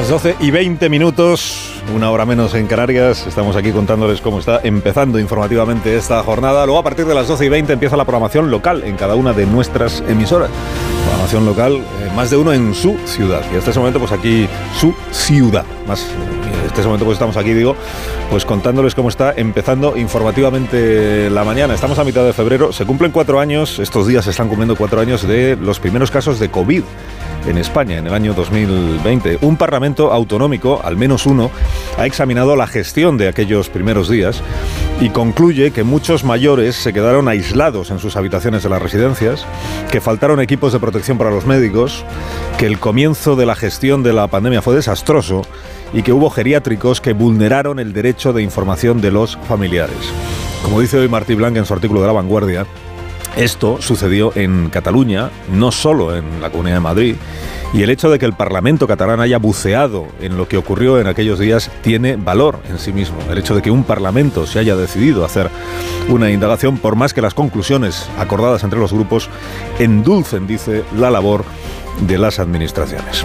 Las 12 y 20 minutos, una hora menos en Canarias, estamos aquí contándoles cómo está empezando informativamente esta jornada. Luego a partir de las 12 y 20 empieza la programación local en cada una de nuestras emisoras. Programación local, eh, más de uno en su ciudad. Y hasta ese momento pues aquí su ciudad. Más, en este momento pues estamos aquí, digo, pues contándoles cómo está empezando informativamente la mañana. Estamos a mitad de febrero, se cumplen cuatro años, estos días se están cumpliendo cuatro años de los primeros casos de COVID en España en el año 2020. Un parlamento autonómico, al menos uno, ha examinado la gestión de aquellos primeros días y concluye que muchos mayores se quedaron aislados en sus habitaciones de las residencias, que faltaron equipos de protección para los médicos, que el comienzo de la gestión de la pandemia fue desastroso y que hubo geriátricos que vulneraron el derecho de información de los familiares. Como dice hoy Martí Blanc en su artículo de La Vanguardia, esto sucedió en Cataluña, no solo en la Comunidad de Madrid, y el hecho de que el Parlamento catalán haya buceado en lo que ocurrió en aquellos días tiene valor en sí mismo. El hecho de que un Parlamento se haya decidido hacer una indagación, por más que las conclusiones acordadas entre los grupos endulcen, dice, la labor de las administraciones.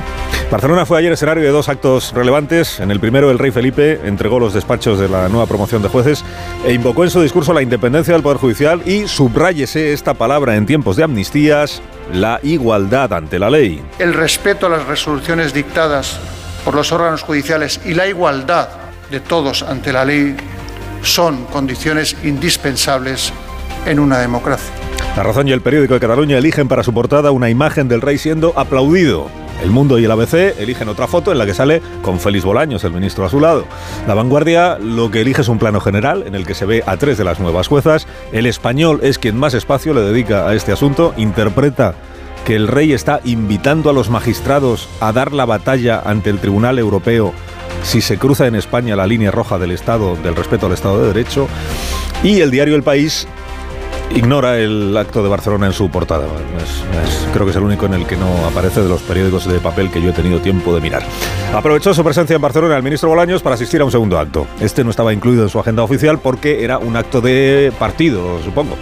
Barcelona fue ayer escenario de dos actos relevantes. En el primero, el rey Felipe entregó los despachos de la nueva promoción de jueces e invocó en su discurso la independencia del Poder Judicial y subráyese esta palabra en tiempos de amnistías, la igualdad ante la ley. El respeto a las resoluciones dictadas por los órganos judiciales y la igualdad de todos ante la ley son condiciones indispensables en una democracia. La Razón y el periódico de Cataluña eligen para su portada una imagen del rey siendo aplaudido. El Mundo y el ABC eligen otra foto en la que sale con Félix Bolaños, el ministro a su lado. La Vanguardia lo que elige es un plano general en el que se ve a tres de las nuevas juezas. El español es quien más espacio le dedica a este asunto, interpreta que el rey está invitando a los magistrados a dar la batalla ante el Tribunal Europeo si se cruza en España la línea roja del Estado, del respeto al Estado de Derecho. Y el diario El País ignora el acto de Barcelona en su portada. creo que es el único en el que no aparece de los periódicos de papel que yo he tenido tiempo de mirar. Aprovechó su presencia en Barcelona el ministro Bolaños para asistir a un segundo acto. Este no estaba incluido en su agenda oficial porque era un acto de partido, supongo,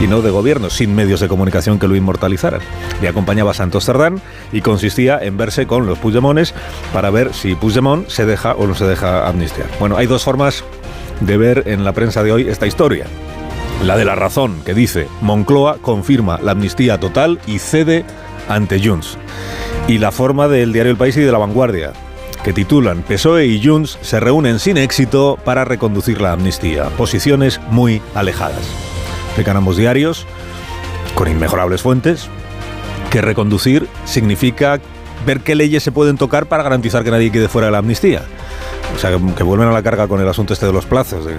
y no de gobierno, sin medios de comunicación que lo inmortalizaran. Le acompañaba Santos Cerdán y consistía en verse con los Puigdemones para ver si Puigdemont se deja o no se deja amnistiar. Bueno, hay dos formas de ver en la prensa de hoy esta historia. La de la razón, que dice, Moncloa confirma la amnistía total y cede ante Junts. Y la forma del diario El País y de La Vanguardia, que titulan PSOE y Junts se reúnen sin éxito para reconducir la amnistía. Posiciones muy alejadas. Explican ambos diarios, con inmejorables fuentes, que reconducir significa ver qué leyes se pueden tocar para garantizar que nadie quede fuera de la amnistía. O sea, que, vuelven a la carga con el asunto este de los plazos, de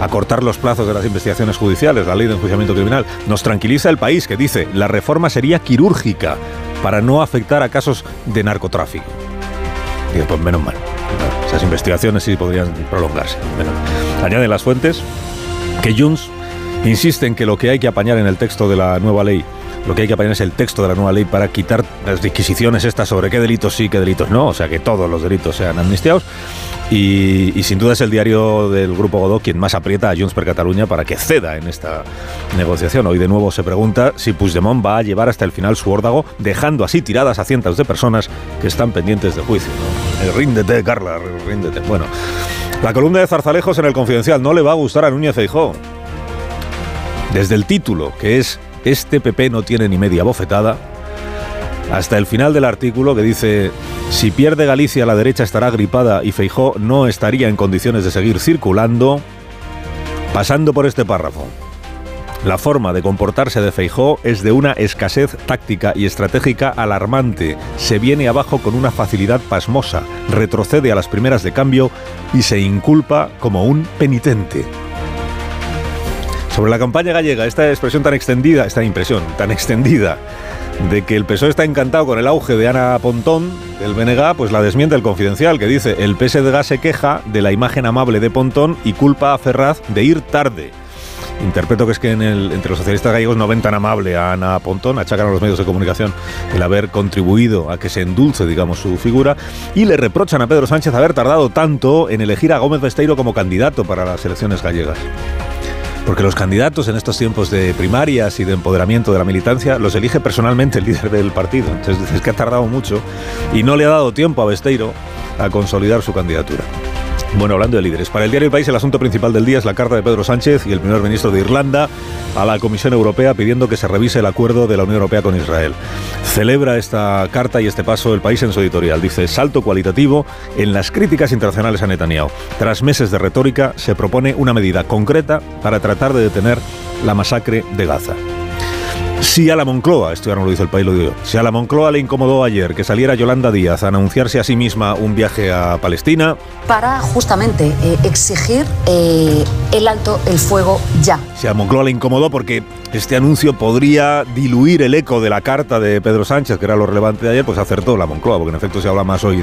acortar los plazos de las investigaciones judiciales, la ley de enjuiciamiento criminal. Nos tranquiliza el país que dice la reforma sería quirúrgica para no afectar a casos de narcotráfico. Y pues menos mal. Esas investigaciones sí podrían prolongarse. Añaden las fuentes que Junts insiste en que lo que hay que apañar en el texto de la nueva ley lo que hay que apañar es el texto de la nueva ley para quitar las disquisiciones estas sobre qué delitos sí, qué delitos no, o sea, que todos los delitos sean amnistiados. Y, sin duda es el diario del Grupo Godó quien más aprieta a Junts per Cataluña para que ceda en esta negociación. Hoy de nuevo se pregunta si Puigdemont va a llevar hasta el final su órdago, dejando así tiradas a cientos de personas que están pendientes de juicio. ¿no? ríndete, Carla, ríndete. Bueno, la columna de Zarzalejos en el Confidencial no le va a gustar a Núñez Feijóo. Desde el título, que es Este PP no tiene ni media bofetada, hasta el final del artículo que dice si pierde Galicia la derecha estará gripada y Feijó no estaría en condiciones de seguir circulando, pasando por este párrafo. La forma de comportarse de Feijó es de una escasez táctica y estratégica alarmante. Se viene abajo con una facilidad pasmosa, retrocede a las primeras de cambio y se inculpa como un penitente. Sobre la campaña gallega, esta expresión tan extendida, esta impresión tan extendida de que el PSOE está encantado con el auge de Ana Pontón, del BNG, pues la desmiente el confidencial, que dice, el PSDG se queja de la imagen amable de Pontón y culpa a Ferraz de ir tarde. Interpreto que es que entre los socialistas gallegos no ven tan amable a Ana Pontón, achacan a los medios de comunicación el haber contribuido a que se endulce, digamos, su figura, y le reprochan a Pedro Sánchez haber tardado tanto en elegir a Gómez Besteiro como candidato para las elecciones gallegas. Porque los candidatos en estos tiempos de primarias y de empoderamiento de la militancia los elige personalmente el líder del partido. Entonces es que ha tardado mucho y no le ha dado tiempo a Besteiro a consolidar su candidatura. Bueno, hablando de líderes, para el diario El País el asunto principal del día es la carta de Pedro Sánchez y el primer ministro de Irlanda a la Comisión Europea pidiendo que se revise el acuerdo de la Unión Europea con Israel. Celebra esta carta y este paso el país en su editorial. Dice, salto cualitativo en las críticas internacionales a Netanyahu. Tras meses de retórica, se propone una medida concreta para tratar de detener la masacre de Gaza. Si a la Moncloa, esto ya no lo dice el país, lo digo yo, si a la Moncloa le incomodó ayer que saliera Yolanda Díaz a anunciarse a sí misma un viaje a Palestina. Para justamente eh, exigir eh, el alto el fuego ya. Si a Moncloa le incomodó porque este anuncio podría diluir el eco de la carta de Pedro Sánchez, que era lo relevante de ayer, pues acertó la Moncloa, porque en efecto se habla más hoy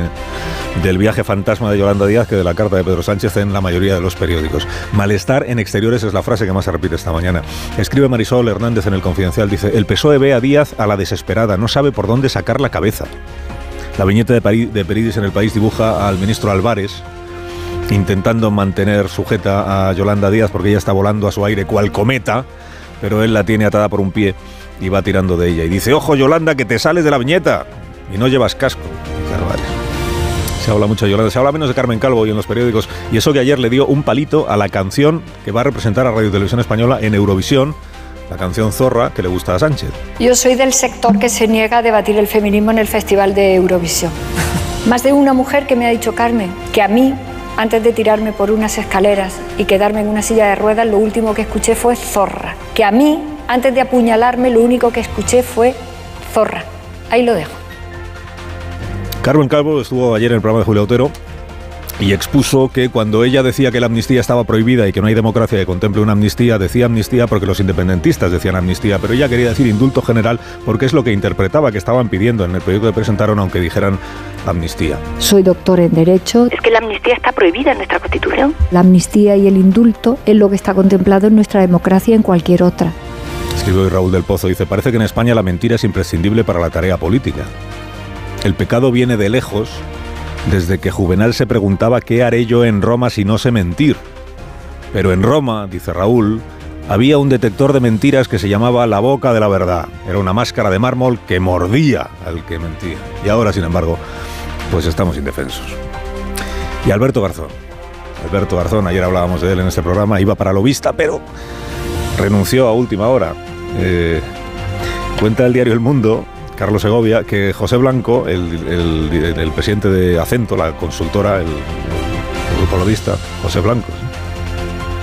del viaje fantasma de Yolanda Díaz que de la carta de Pedro Sánchez en la mayoría de los periódicos. Malestar en exteriores es la frase que más se repite esta mañana. Escribe Marisol Hernández en el Confidencial, dice, el PSOE ve a Díaz a la desesperada, no sabe por dónde sacar la cabeza. La viñeta de, de Peridis en el país dibuja al ministro Álvarez intentando mantener sujeta a Yolanda Díaz porque ella está volando a su aire cual cometa, pero él la tiene atada por un pie y va tirando de ella. Y dice, ojo Yolanda, que te sales de la viñeta y no llevas casco. Se habla mucho de Yolanda, se habla menos de Carmen Calvo y en los periódicos. Y eso que ayer le dio un palito a la canción que va a representar a Radio Televisión Española en Eurovisión la canción Zorra que le gusta a Sánchez. Yo soy del sector que se niega a debatir el feminismo en el Festival de Eurovisión. Más de una mujer que me ha dicho, Carmen, que a mí, antes de tirarme por unas escaleras y quedarme en una silla de ruedas, lo último que escuché fue Zorra. Que a mí, antes de apuñalarme, lo único que escuché fue Zorra. Ahí lo dejo. Carmen Calvo estuvo ayer en el programa de Julio Otero y expuso que cuando ella decía que la amnistía estaba prohibida y que no hay democracia que contemple una amnistía, decía amnistía porque los independentistas decían amnistía, pero ella quería decir indulto general porque es lo que interpretaba que estaban pidiendo en el proyecto que presentaron aunque dijeran amnistía. Soy doctor en Derecho. Es que la amnistía está prohibida en nuestra Constitución. La amnistía y el indulto es lo que está contemplado en nuestra democracia y en cualquier otra. Escribió hoy Raúl del Pozo, dice, parece que en España la mentira es imprescindible para la tarea política. El pecado viene de lejos desde que Juvenal se preguntaba qué haré yo en Roma si no sé mentir. Pero en Roma, dice Raúl, había un detector de mentiras que se llamaba la boca de la verdad. Era una máscara de mármol que mordía al que mentía. Y ahora, sin embargo, pues estamos indefensos. Y Alberto Garzón. Alberto Garzón, ayer hablábamos de él en este programa, iba para lo vista, pero renunció a última hora. Eh, cuenta el diario El Mundo Carlos Segovia, que José Blanco, el, presidente de Acento, la consultora, el, grupo lobista, José Blanco,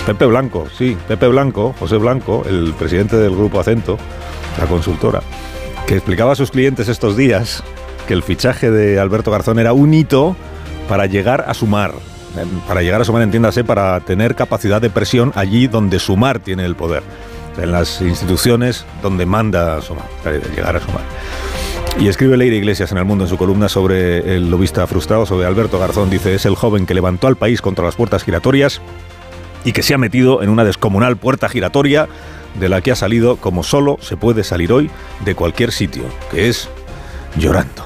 Pepe Blanco, sí, Pepe Blanco, José Blanco, el presidente del grupo Acento, la consultora, que explicaba a sus clientes estos días que el fichaje de Alberto Garzón era un hito para llegar a sumar, para llegar a sumar, entiéndase, para tener capacidad de presión allí donde sumar tiene el poder en las instituciones donde manda sumar, llegar a sumar. Y escribe Leire Iglesias en El Mundo en su columna sobre el lobista frustrado, sobre Alberto Garzón. Dice, es el joven que levantó al país contra las puertas giratorias y que se ha metido en una descomunal puerta giratoria de la que ha salido como solo se puede salir hoy de cualquier sitio, que es llorando.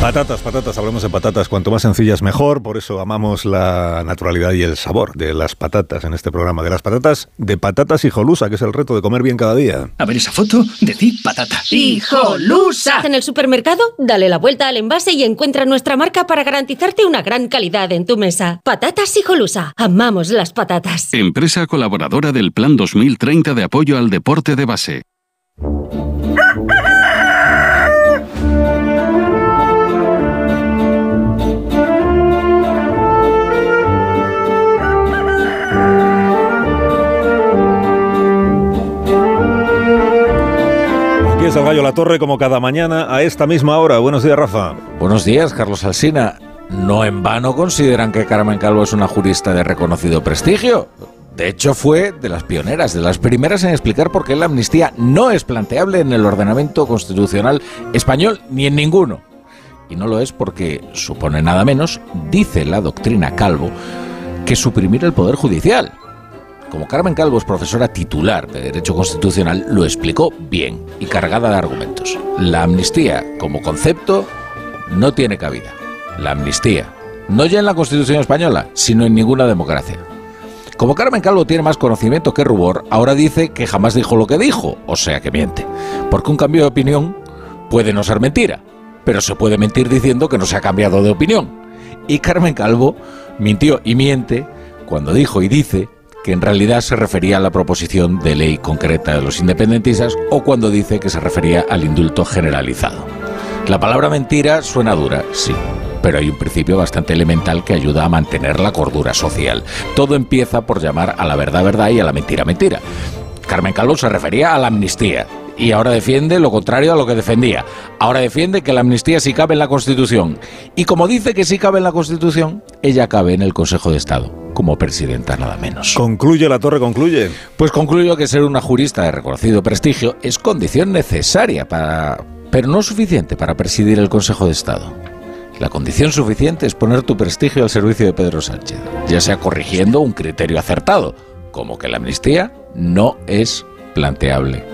Patatas, patatas, hablamos de patatas, cuanto más sencillas mejor, por eso amamos la naturalidad y el sabor de las patatas en este programa, de las patatas, de patatas hijolusa, que es el reto de comer bien cada día. A ver esa foto, decir patata. ¡Hijolusa! En el supermercado, dale la vuelta al envase y encuentra nuestra marca para garantizarte una gran calidad en tu mesa. Patatas hijolusa, amamos las patatas. Empresa colaboradora del Plan 2030 de apoyo al deporte de base. es el Gallo La Torre como cada mañana a esta misma hora. Buenos días, Rafa. Buenos días, Carlos Alsina. No en vano consideran que Carmen Calvo es una jurista de reconocido prestigio. De hecho, fue de las pioneras, de las primeras en explicar por qué la amnistía no es planteable en el ordenamiento constitucional español ni en ninguno. Y no lo es porque supone nada menos, dice la doctrina Calvo, que suprimir el Poder Judicial. Como Carmen Calvo es profesora titular de Derecho Constitucional, lo explicó bien y cargada de argumentos. La amnistía, como concepto, no tiene cabida. La amnistía, no ya en la Constitución española, sino en ninguna democracia. Como Carmen Calvo tiene más conocimiento que rubor, ahora dice que jamás dijo lo que dijo, o sea que miente. Porque un cambio de opinión puede no ser mentira, pero se puede mentir diciendo que no se ha cambiado de opinión. Y Carmen Calvo mintió y miente cuando dijo y dice que en realidad se refería a la proposición de ley concreta de los independentistas o cuando dice que se refería al indulto generalizado. La palabra mentira suena dura, sí, pero hay un principio bastante elemental que ayuda a mantener la cordura social. Todo empieza por llamar a la verdad verdad y a la mentira mentira. Carmen Calvo se refería a la amnistía, y ahora defiende lo contrario a lo que defendía. Ahora defiende que la amnistía sí cabe en la Constitución. Y como dice que sí cabe en la Constitución, ella cabe en el Consejo de Estado, como presidenta nada menos. Concluye la torre, concluye. Pues concluyo que ser una jurista de reconocido prestigio es condición necesaria para... pero no suficiente para presidir el Consejo de Estado. La condición suficiente es poner tu prestigio al servicio de Pedro Sánchez, ya sea corrigiendo un criterio acertado, como que la amnistía no es planteable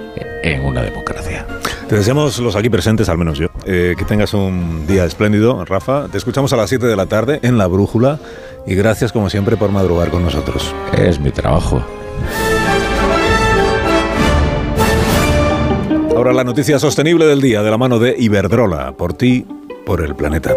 en una democracia. Te deseamos los aquí presentes, al menos yo, eh, que tengas un día espléndido, Rafa. Te escuchamos a las 7 de la tarde en La Brújula y gracias como siempre por madrugar con nosotros. Es mi trabajo. Ahora la noticia sostenible del día de la mano de Iberdrola, por ti, por el planeta.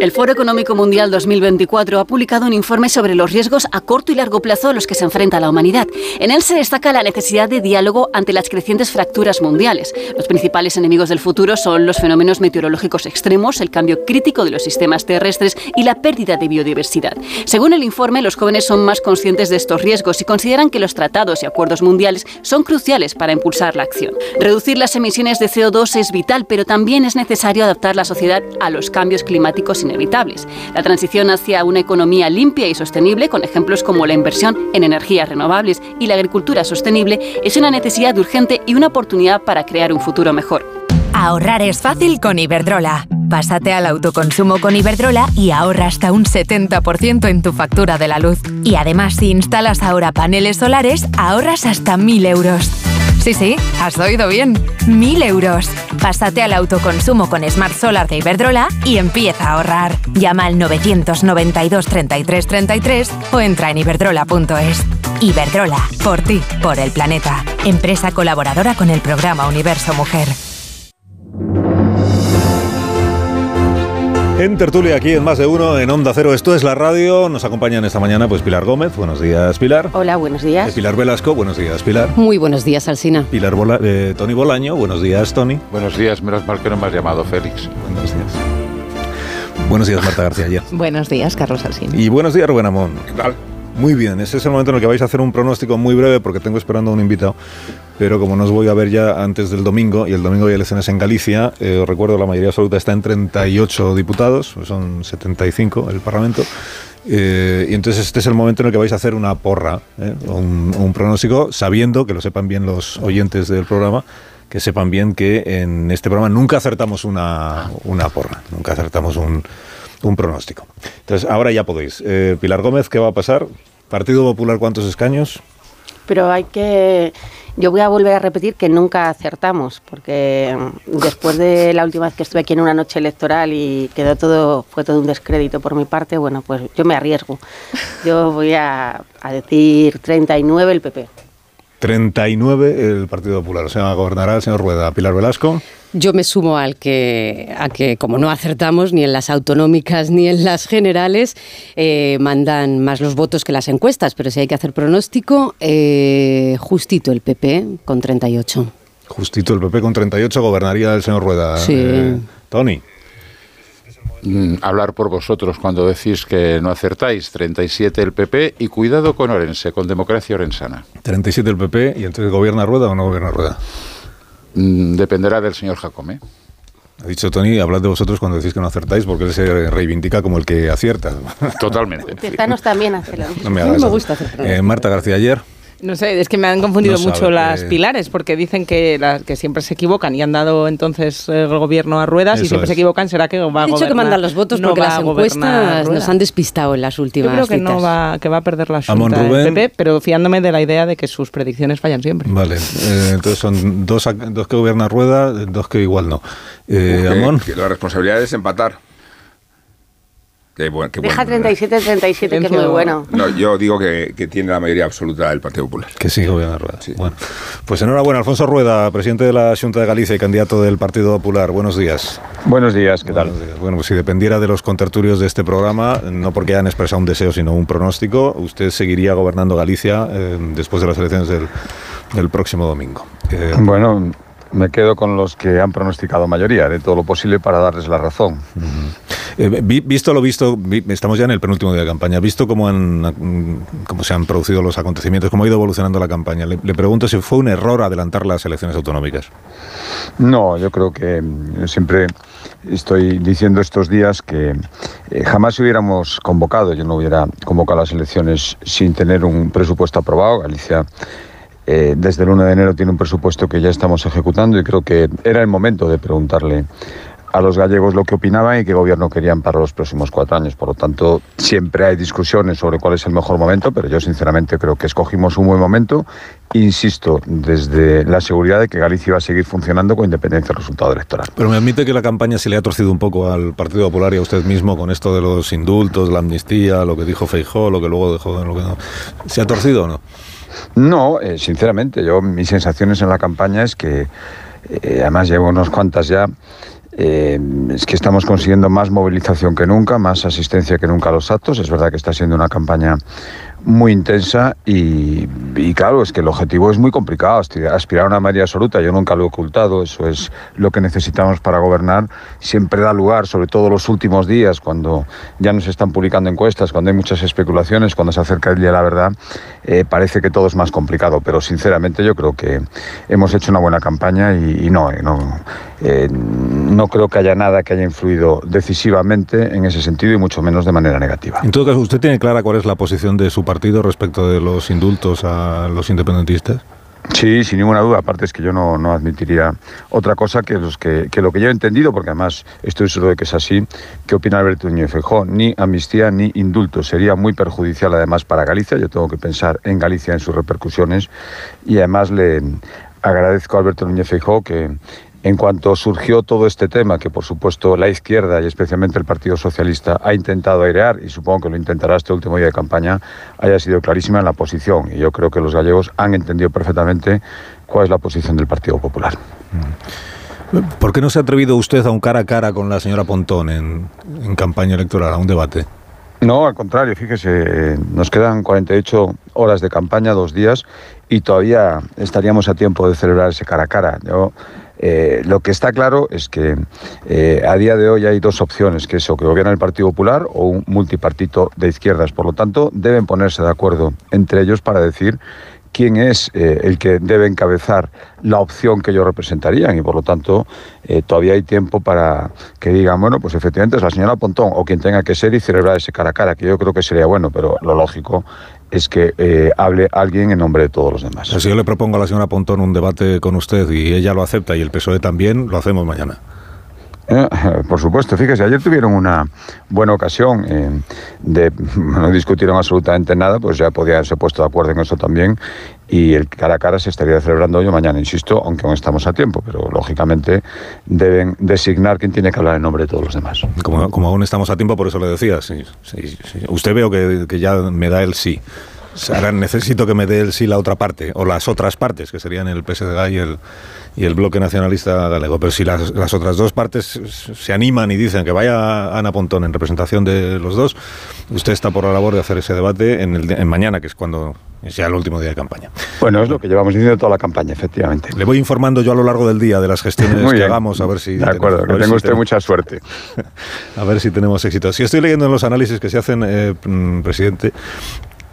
El Foro Económico Mundial 2024 ha publicado un informe sobre los riesgos a corto y largo plazo a los que se enfrenta la humanidad. En él se destaca la necesidad de diálogo ante las crecientes fracturas mundiales. Los principales enemigos del futuro son los fenómenos meteorológicos extremos, el cambio crítico de los sistemas terrestres y la pérdida de biodiversidad. Según el informe, los jóvenes son más conscientes de estos riesgos y consideran que los tratados y acuerdos mundiales son cruciales para impulsar la acción. Reducir las emisiones de CO2 es vital, pero también es necesario adaptar la sociedad a los cambios climáticos La transición hacia una economía limpia y sostenible, con ejemplos como la inversión en energías renovables y la agricultura sostenible, es una necesidad urgente y una oportunidad para crear un futuro mejor. Ahorrar es fácil con Iberdrola. Pásate al autoconsumo con Iberdrola y ahorra hasta un 70% en tu factura de la luz. Y además, si instalas ahora paneles solares, ahorras hasta 1.000 euros. Sí, sí, has oído bien. 1.000 euros. Pásate al autoconsumo con Smart Solar de Iberdrola y empieza a ahorrar. Llama al 992 33 33 o entra en iberdrola.es. Iberdrola, por ti, por el planeta. Empresa colaboradora con el programa Universo Mujer. En tertulia aquí en Más de Uno, en Onda Cero, esto es la radio. Nos acompañan esta mañana pues Pilar Gómez. Buenos días, Pilar. Hola, buenos días. Eh, Pilar Velasco. Buenos días, Pilar. Muy buenos días, Alsina. Pilar Bola, eh, Tony Bolaño. Buenos días, Tony. Buenos días, menos mal que no me has llamado Félix. Buenos días. Buenos días, Marta García ayer. buenos días, Carlos Alsina. Y buenos días, Rubén Amón. ¿Qué tal? Muy bien, ese es el momento en el que vais a hacer un pronóstico muy breve porque tengo esperando a un invitado. Pero como no os voy a ver ya antes del domingo, y el domingo hay elecciones en Galicia, eh, os recuerdo la mayoría absoluta está en 38 diputados, son 75 el Parlamento. Eh, y entonces este es el momento en el que vais a hacer una porra, eh, un, pronóstico, sabiendo, que lo sepan bien los oyentes del programa, que sepan bien que en este programa nunca acertamos una, una porra, nunca acertamos un, un pronóstico. Entonces, ahora ya podéis. Eh, Pilar Gómez, ¿qué va a pasar? Partido Popular, ¿cuántos escaños? Pero hay que... Yo voy a volver a repetir que nunca acertamos, porque después de la última vez que estuve aquí en una noche electoral y quedó todo, fue todo un descrédito por mi parte, bueno, pues yo me arriesgo. Yo voy a, a decir 39 el PP. 39 el Partido Popular. O sea, gobernará el señor Rueda. Pilar Velasco. Yo me sumo al que, a que, como no acertamos ni en las autonómicas ni en las generales, eh, mandan más los votos que las encuestas, pero si hay que hacer pronóstico, eh, justito el PP con 38. Justito el PP con 38 gobernaría el señor Rueda. Sí. Eh, Tony. Mm, hablar por vosotros cuando decís que no acertáis. 37 el PP y cuidado con Orense, con democracia orensana. 37 el PP y entonces gobierna Rueda o no gobierna Rueda. Mm, dependerá del señor Jacome. Ha dicho Tony, hablad de vosotros cuando decís que no acertáis, porque él se reivindica como el que acierta. Totalmente. Ciudadanos también hace lo mismo. No me A mí hagas me gusta acertar. Eh, Marta García ayer. No sé, es que me han confundido No mucho las eh. pilares, porque dicen que, las- que siempre se equivocan y han dado entonces eh, el gobierno a ruedas y Eso siempre es. se equivocan, será que va a He dicho gobernar. que mandan los votos no porque va las a gobernar encuestas nos han despistado en las Yo últimas creo que no citas. va, que va a perder la Junta del PP, pero fiándome de la idea de que sus predicciones fallan siempre. Vale, eh, entonces son dos, a- dos que gobierna Rueda, dos que igual no. Eh, Que- Amón. que la responsabilidad es empatar. Qué qué Deja buen- 37-37, que es muy bueno. No, yo digo que, que tiene la mayoría absoluta del Partido Popular. Que sí, gobierna Rueda. Bueno, pues enhorabuena, Alfonso Rueda, presidente de la Junta de Galicia y candidato del Partido Popular. Buenos días. Buenos días, ¿qué tal? Bueno, pues si dependiera de los contertulios de este programa, no porque hayan expresado un deseo, sino un pronóstico, usted seguiría gobernando Galicia eh, después de las elecciones del, del próximo domingo. Eh, Bueno, me quedo con los que han pronosticado mayoría. Haré todo lo posible para darles la razón. Eh, vi- visto lo visto, vi- estamos ya en el penúltimo día de campaña, visto cómo, han, mm, cómo se han producido los acontecimientos, cómo ha ido evolucionando la campaña, le, le pregunto si fue un error adelantar las elecciones autonómicas. No, yo creo que mm, siempre estoy diciendo estos días que eh, jamás hubiéramos convocado, yo no hubiera convocado las elecciones sin tener un presupuesto aprobado. Galicia eh, desde el 1 de enero tiene un presupuesto que ya estamos ejecutando y creo que era el momento de preguntarle a los gallegos lo que opinaban y qué gobierno querían para los próximos cuatro años. Por lo tanto, siempre hay discusiones sobre cuál es el mejor momento, pero yo sinceramente creo que escogimos un buen momento. Insisto, desde la seguridad de que Galicia va a seguir funcionando con independencia del resultado electoral. Pero me admite que la campaña se le ha torcido un poco al Partido Popular y a usted mismo con esto de los indultos, la amnistía, lo que dijo Feijó, lo que luego dejó, lo que no. ¿Se ha torcido o no? No, eh, sinceramente, yo mis sensaciones en la campaña es que, eh, además llevo unos cuantas ya, eh, es que estamos consiguiendo más movilización que nunca, más asistencia que nunca a los actos. Es verdad que está siendo una campaña muy intensa y, claro, es que el objetivo es muy complicado, aspirar a una mayoría absoluta, yo nunca lo he ocultado, eso es lo que necesitamos para gobernar, siempre da lugar, sobre todo los últimos días, cuando ya no se están publicando encuestas, cuando hay muchas especulaciones, cuando se acerca el día la verdad, eh, parece que todo es más complicado, pero sinceramente yo creo que hemos hecho una buena campaña y, y no, eh, no, eh, no creo que haya nada que haya influido decisivamente en ese sentido y mucho menos de manera negativa. En todo caso, ¿usted tiene clara cuál es la posición de su partido respecto de los indultos a los independentistas? Sí, sin ninguna duda. Aparte es que yo no, no admitiría otra cosa que, los que, que lo que yo he entendido, porque además estoy seguro de que es así, que opina Alberto Núñez Feijóo, ni amnistía ni indulto. Sería muy perjudicial además para Galicia. Yo tengo que pensar en Galicia, en sus repercusiones. Y además le agradezco a Alberto Núñez Feijóo que en cuanto surgió todo este tema, que por supuesto la izquierda y especialmente el Partido Socialista ha intentado airear, y supongo que lo intentará este último día de campaña, haya sido clarísima en la posición. Y yo creo que los gallegos han entendido perfectamente cuál es la posición del Partido Popular. ¿Por qué no se ha atrevido usted a un cara a cara con la señora Pontón en, en campaña electoral, a un debate? No, al contrario, fíjese, nos quedan 48 horas de campaña, dos días, y todavía estaríamos a tiempo de celebrar ese cara a cara. Yo, eh, lo que está claro es que eh, a día de hoy hay dos opciones, que es o que gobierna el Partido Popular o un multipartito de izquierdas. Por lo tanto, deben ponerse de acuerdo entre ellos para decir quién es eh, el que debe encabezar la opción que ellos representarían y por lo tanto todavía hay tiempo para que digan, bueno, pues efectivamente es la señora Pontón o quien tenga que ser y celebrar ese cara a cara, que yo creo que sería bueno, pero lo lógico es que eh, hable alguien en nombre de todos los demás. Si yo le propongo a la señora Pontón un debate con usted y ella lo acepta y el PSOE también, lo hacemos mañana. Eh, por supuesto, fíjese, ayer tuvieron una buena ocasión eh, de no discutieron absolutamente nada, pues ya podían haberse puesto de acuerdo en eso también y el cara a cara se estaría celebrando hoy o mañana, insisto, aunque aún estamos a tiempo, pero lógicamente deben designar quién tiene que hablar en nombre de todos los demás. Como, aún estamos a tiempo, por eso le decía, sí, usted veo que ya me da el sí. Ahora necesito que me dé el sí la otra parte, o las otras partes, que serían el PSDG y el, y el Bloque Nacionalista Galego. Pero si las, las otras dos partes se animan y dicen que vaya Ana Pontón en representación de los dos, usted está por la labor de hacer ese debate en, el, en mañana, que es cuando es ya el último día de campaña. Bueno, es lo que llevamos diciendo toda la campaña, efectivamente. Le voy informando yo a lo largo del día de las gestiones Muy que bien. hagamos, a ver si... De acuerdo, tenemos- que tenga si usted tenemos- mucha suerte. a ver si tenemos éxito. Si estoy leyendo en los análisis que se hacen, eh, mm, presidente,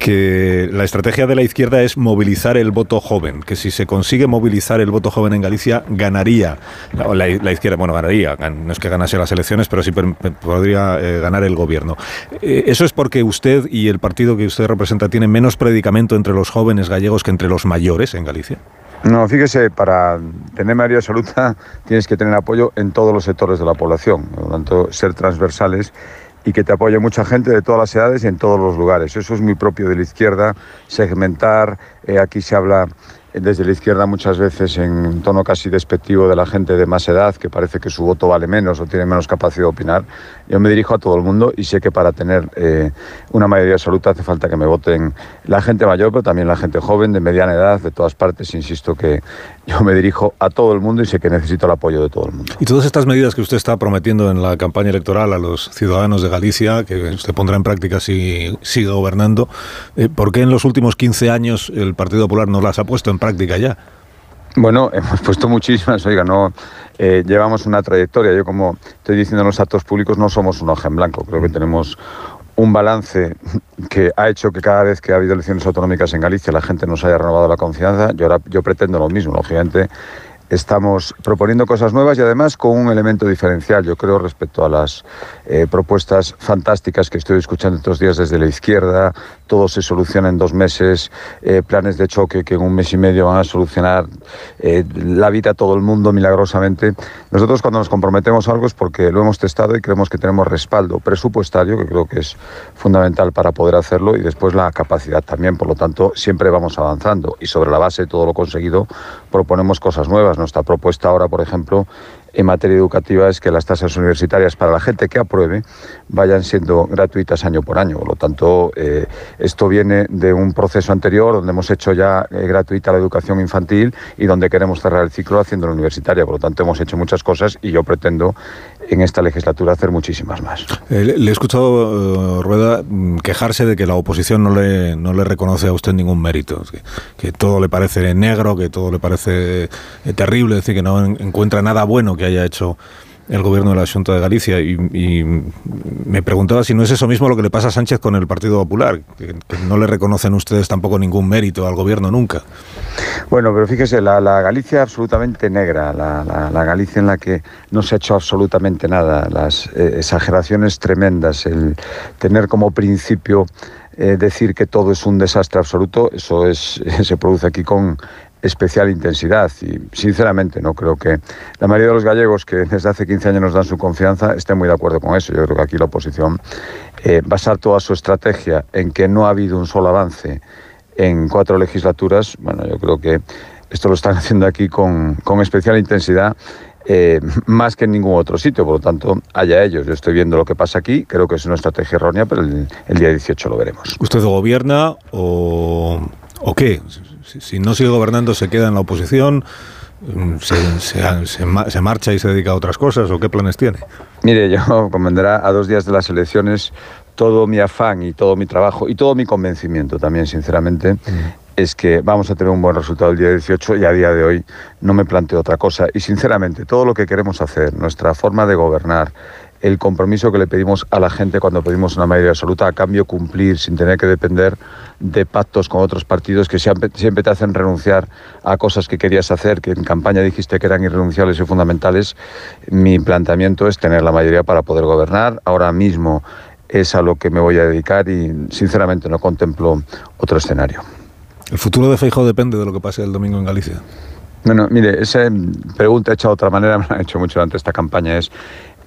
que la estrategia de la izquierda es movilizar el voto joven, que si se consigue movilizar el voto joven en Galicia, ganaría la, izquierda, bueno, ganaría, no es que ganase las elecciones, pero sí podría eh, ganar el gobierno. Eh, ¿Eso es porque usted y el partido que usted representa tienen menos predicamento entre los jóvenes gallegos que entre los mayores en Galicia? No, fíjese, para tener mayoría absoluta tienes que tener apoyo en todos los sectores de la población, por lo tanto, ser transversales y que te apoye mucha gente de todas las edades y en todos los lugares. Eso es muy propio de la izquierda, segmentar, eh, aquí se habla desde la izquierda muchas veces en tono casi despectivo de la gente de más edad, que parece que su voto vale menos o tiene menos capacidad de opinar. Yo me dirijo a todo el mundo y sé que para tener eh, una mayoría absoluta hace falta que me voten la gente mayor, pero también la gente joven, de mediana edad, de todas partes. Insisto que yo me dirijo a todo el mundo y sé que necesito el apoyo de todo el mundo. Y todas estas medidas que usted está prometiendo en la campaña electoral a los ciudadanos de Galicia, que usted pondrá en práctica si sigue gobernando, eh, ¿por qué en los últimos 15 años el Partido Popular no las ha puesto en práctica ya? Bueno, hemos puesto muchísimas, oiga, no eh, llevamos una trayectoria. Yo, como estoy diciendo en los actos públicos, no somos un hoja en blanco. Creo que tenemos un balance que ha hecho que cada vez que ha habido elecciones autonómicas en Galicia la gente nos haya renovado la confianza. Yo, ahora, yo pretendo lo mismo, lógicamente. Estamos proponiendo cosas nuevas y además con un elemento diferencial, yo creo, respecto a las eh, propuestas fantásticas que estoy escuchando estos días desde la izquierda, todo se soluciona en dos meses, eh, planes de choque que en un mes y medio van a solucionar eh, la vida a todo el mundo milagrosamente. Nosotros cuando nos comprometemos a algo es porque lo hemos testado y creemos que tenemos respaldo presupuestario, que creo que es fundamental para poder hacerlo, y después la capacidad también. Por lo tanto, siempre vamos avanzando y sobre la base de todo lo conseguido proponemos cosas nuevas. Nuestra propuesta ahora, por ejemplo, en materia educativa es que las tasas universitarias para la gente que apruebe vayan siendo gratuitas año por año. Por lo tanto, eh, esto viene de un proceso anterior donde hemos hecho ya eh, gratuita la educación infantil y donde queremos cerrar el ciclo haciendo la universitaria. Por lo tanto, hemos hecho muchas cosas y yo pretendo en esta legislatura hacer muchísimas más. Eh, le he escuchado, Rueda, mm, quejarse de que la oposición no le, no le reconoce a usted ningún mérito, que, que todo le parece negro, que todo le parece terrible, es decir, que no encuentra nada bueno que haya hecho el gobierno de la Junta de Galicia y, me preguntaba si no es eso mismo lo que le pasa a Sánchez con el Partido Popular, que, no le reconocen ustedes tampoco ningún mérito al gobierno nunca. Bueno, pero fíjese, la, Galicia absolutamente negra, la, Galicia en la que no se ha hecho absolutamente nada, las eh, exageraciones tremendas, el tener como principio eh, decir que todo es un desastre absoluto, eso es, se produce aquí con especial intensidad y sinceramente no creo que la mayoría de los gallegos que desde hace 15 años nos dan su confianza estén muy de acuerdo con eso. Yo creo que aquí la oposición eh, basar toda su estrategia en que no ha habido un solo avance en cuatro legislaturas, bueno, yo creo que esto lo están haciendo aquí con, con especial intensidad. Eh, más que en ningún otro sitio, por lo tanto, haya ellos. Yo estoy viendo lo que pasa aquí, creo que es una estrategia errónea, pero el, el día 18 lo veremos. ¿Usted gobierna o, o qué? Si, no sigue gobernando, se queda en la oposición, mm, se, marcha y se dedica a otras cosas, ¿o qué planes tiene? Mire, yo convendrá a dos días de las elecciones todo mi afán y todo mi trabajo y todo mi convencimiento también, sinceramente, mm. es que vamos a tener un buen resultado el día 18 y a día de hoy no me planteo otra cosa. Y sinceramente, todo lo que queremos hacer, nuestra forma de gobernar, el compromiso que le pedimos a la gente cuando pedimos una mayoría absoluta, a cambio cumplir sin tener que depender de pactos con otros partidos que siempre, te hacen renunciar a cosas que querías hacer, que en campaña dijiste que eran irrenunciables y fundamentales. Mi planteamiento es tener la mayoría para poder gobernar. Ahora mismo es a lo que me voy a dedicar y sinceramente no contemplo otro escenario. ¿El futuro de Feijóo depende de lo que pase el domingo en Galicia? Bueno, mire, esa pregunta hecha de otra manera, me la han hecho mucho durante esta campaña, es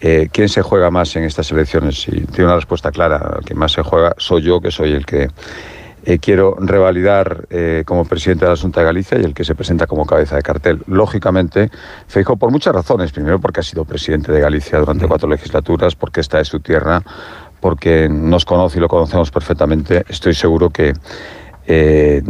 eh, ¿quién se juega más en estas elecciones? Y tiene una respuesta clara, el que más se juega soy yo, que soy el que eh, quiero revalidar eh, como presidente de la Junta de Galicia y el que se presenta como cabeza de cartel. Lógicamente, Feijóo por muchas razones. Primero, porque ha sido presidente de Galicia durante cuatro legislaturas, porque esta es su tierra, porque nos conoce y lo conocemos perfectamente. Estoy seguro que eh,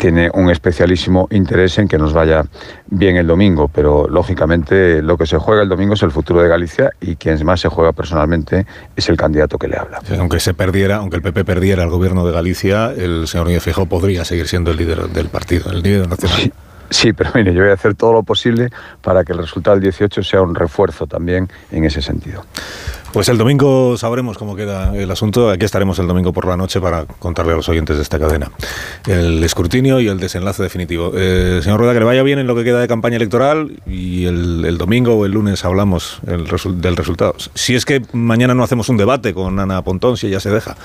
tiene un especialísimo interés en que nos vaya bien el domingo, pero lógicamente lo que se juega el domingo es el futuro de Galicia y quien más se juega personalmente es el candidato que le habla. aunque se perdiera, aunque el PP perdiera el gobierno de Galicia, el señor Núñez Feijóo podría seguir siendo el líder del partido, el líder nacional. Sí. pero mire, yo voy a hacer todo lo posible para que el resultado del 18 sea un refuerzo también en ese sentido. Pues el domingo sabremos cómo queda el asunto. Aquí estaremos el domingo por la noche para contarle a los oyentes de esta cadena el escrutinio y el desenlace definitivo. Eh, señor Rueda, que le vaya bien en lo que queda de campaña electoral y el, domingo o el lunes hablamos el del resultado. Si es que mañana no hacemos un debate con Ana Pontón, si ella se deja.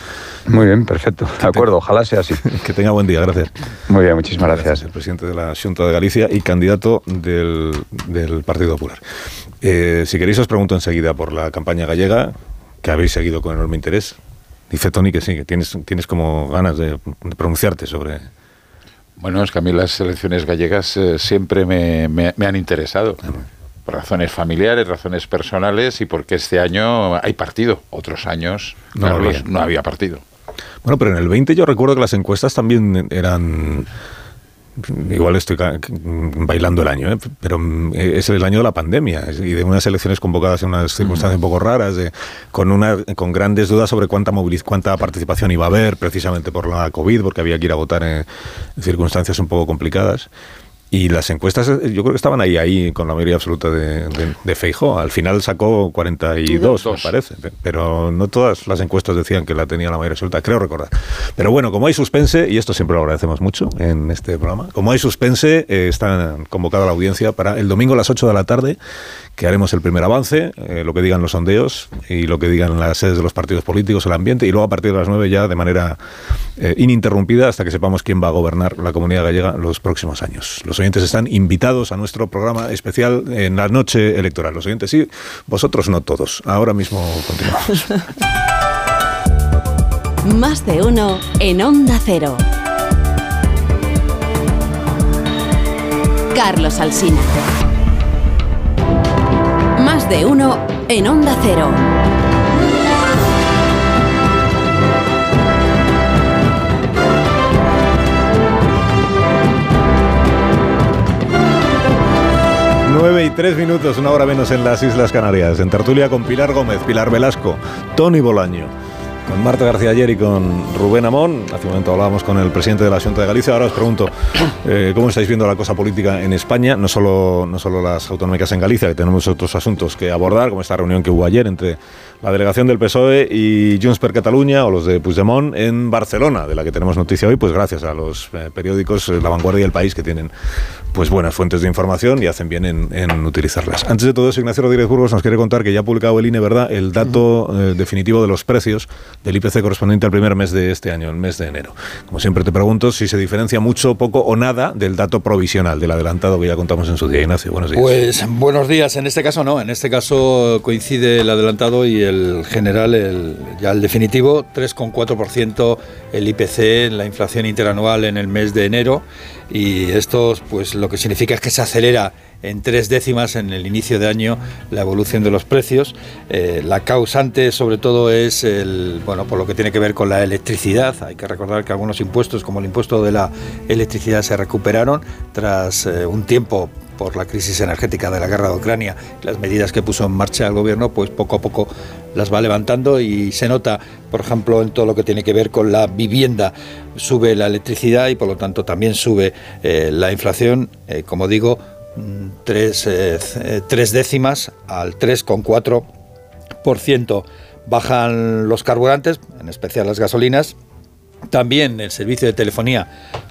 Muy bien, perfecto. De acuerdo, ojalá sea así. que tenga buen día, gracias. Muy bien, muchísimas gracias. El presidente de la Junta de Galicia y candidato del, Partido Popular. Eh, si queréis os pregunto enseguida por la campaña gallega, que habéis seguido con enorme interés. Dice Tony que sí, que tienes, tienes como ganas de, pronunciarte sobre... Bueno, es que a mí las elecciones gallegas eh, siempre me, han interesado. Por razones familiares, razones personales y porque este año hay partido. Otros años no, no había partido. Bueno, pero en el 20 yo recuerdo que las encuestas también eran igual estoy bailando el año, ¿eh? pero mm, es el año de la pandemia y de unas elecciones convocadas en unas circunstancias un poco raras, con una con grandes dudas sobre cuánta cuánta participación iba a haber, precisamente por la COVID, porque había que ir a votar en circunstancias un poco complicadas. Y las encuestas, eh, yo creo que estaban ahí, ahí con la mayoría absoluta de, de, Feijo. Al final sacó 42, me parece. Pero no todas las encuestas decían que la tenía la mayoría absoluta, creo recordar. Pero bueno, como hay suspense, y esto siempre lo agradecemos mucho en este programa, como hay suspense, eh, está convocada la audiencia para el domingo a las 8 de la tarde que haremos el primer avance, eh, lo que digan los sondeos y lo que digan las sedes de los partidos políticos, el ambiente, y luego a partir de las nueve ya de manera eh, ininterrumpida hasta que sepamos quién va a gobernar la comunidad gallega los próximos años. Los oyentes están invitados a nuestro programa especial en la noche electoral. Los oyentes sí, vosotros no todos. Ahora mismo continuamos. Más de uno en Onda Cero. Carlos Alsina de uno en Onda Cero. Nueve y tres minutos, una hora menos en las Islas Canarias. En tertulia con Pilar Gómez, Pilar Velasco, Tony Bolaño con Marta García ayer y con Rubén Amón. Hace un momento hablábamos con el presidente de la Junta de Galicia. Ahora os pregunto, eh, ¿cómo estáis viendo la cosa política en España? No solo, no solo las autonómicas en Galicia, que tenemos otros asuntos que abordar, como esta reunión que hubo ayer entre la delegación del PSOE y Junts per Cataluña o los de Puigdemont en Barcelona, de la que tenemos noticia hoy, pues gracias a los eh, periódicos eh, La Vanguardia y El País que tienen pues buenas fuentes de información y hacen bien en, utilizarlas. Antes de todo eso, Ignacio Rodríguez Burgos nos quiere contar que ya ha publicado el INE, ¿verdad?, el dato eh, definitivo de los precios del IPC correspondiente al primer mes de este año, el mes de enero. Como siempre te pregunto si se diferencia mucho, poco o nada del dato provisional, del adelantado que ya contamos en su día. Ignacio, buenos días. Pues buenos días. En este caso no, en este caso coincide el adelantado y el general, el, ya el definitivo, 3,4% el IPC la inflación interanual en el mes de enero y esto pues lo que significa es que se acelera en tres décimas en el inicio de año la evolución de los precios. Eh, la causante sobre todo es el, bueno, por lo que tiene que ver con la electricidad. Hay que recordar que algunos impuestos, como el impuesto de la electricidad, se recuperaron tras eh, un tiempo por la crisis energética de la guerra de Ucrania, las medidas que puso en marcha el gobierno, pues poco a poco las va levantando y se nota, por ejemplo, en todo lo que tiene que ver con la vivienda, sube la electricidad y por lo tanto también sube eh, la inflación, eh, como digo, mm, tres, eh, tres décimas al 3,4%. Bajan los carburantes, en especial las gasolinas, también el servicio de telefonía,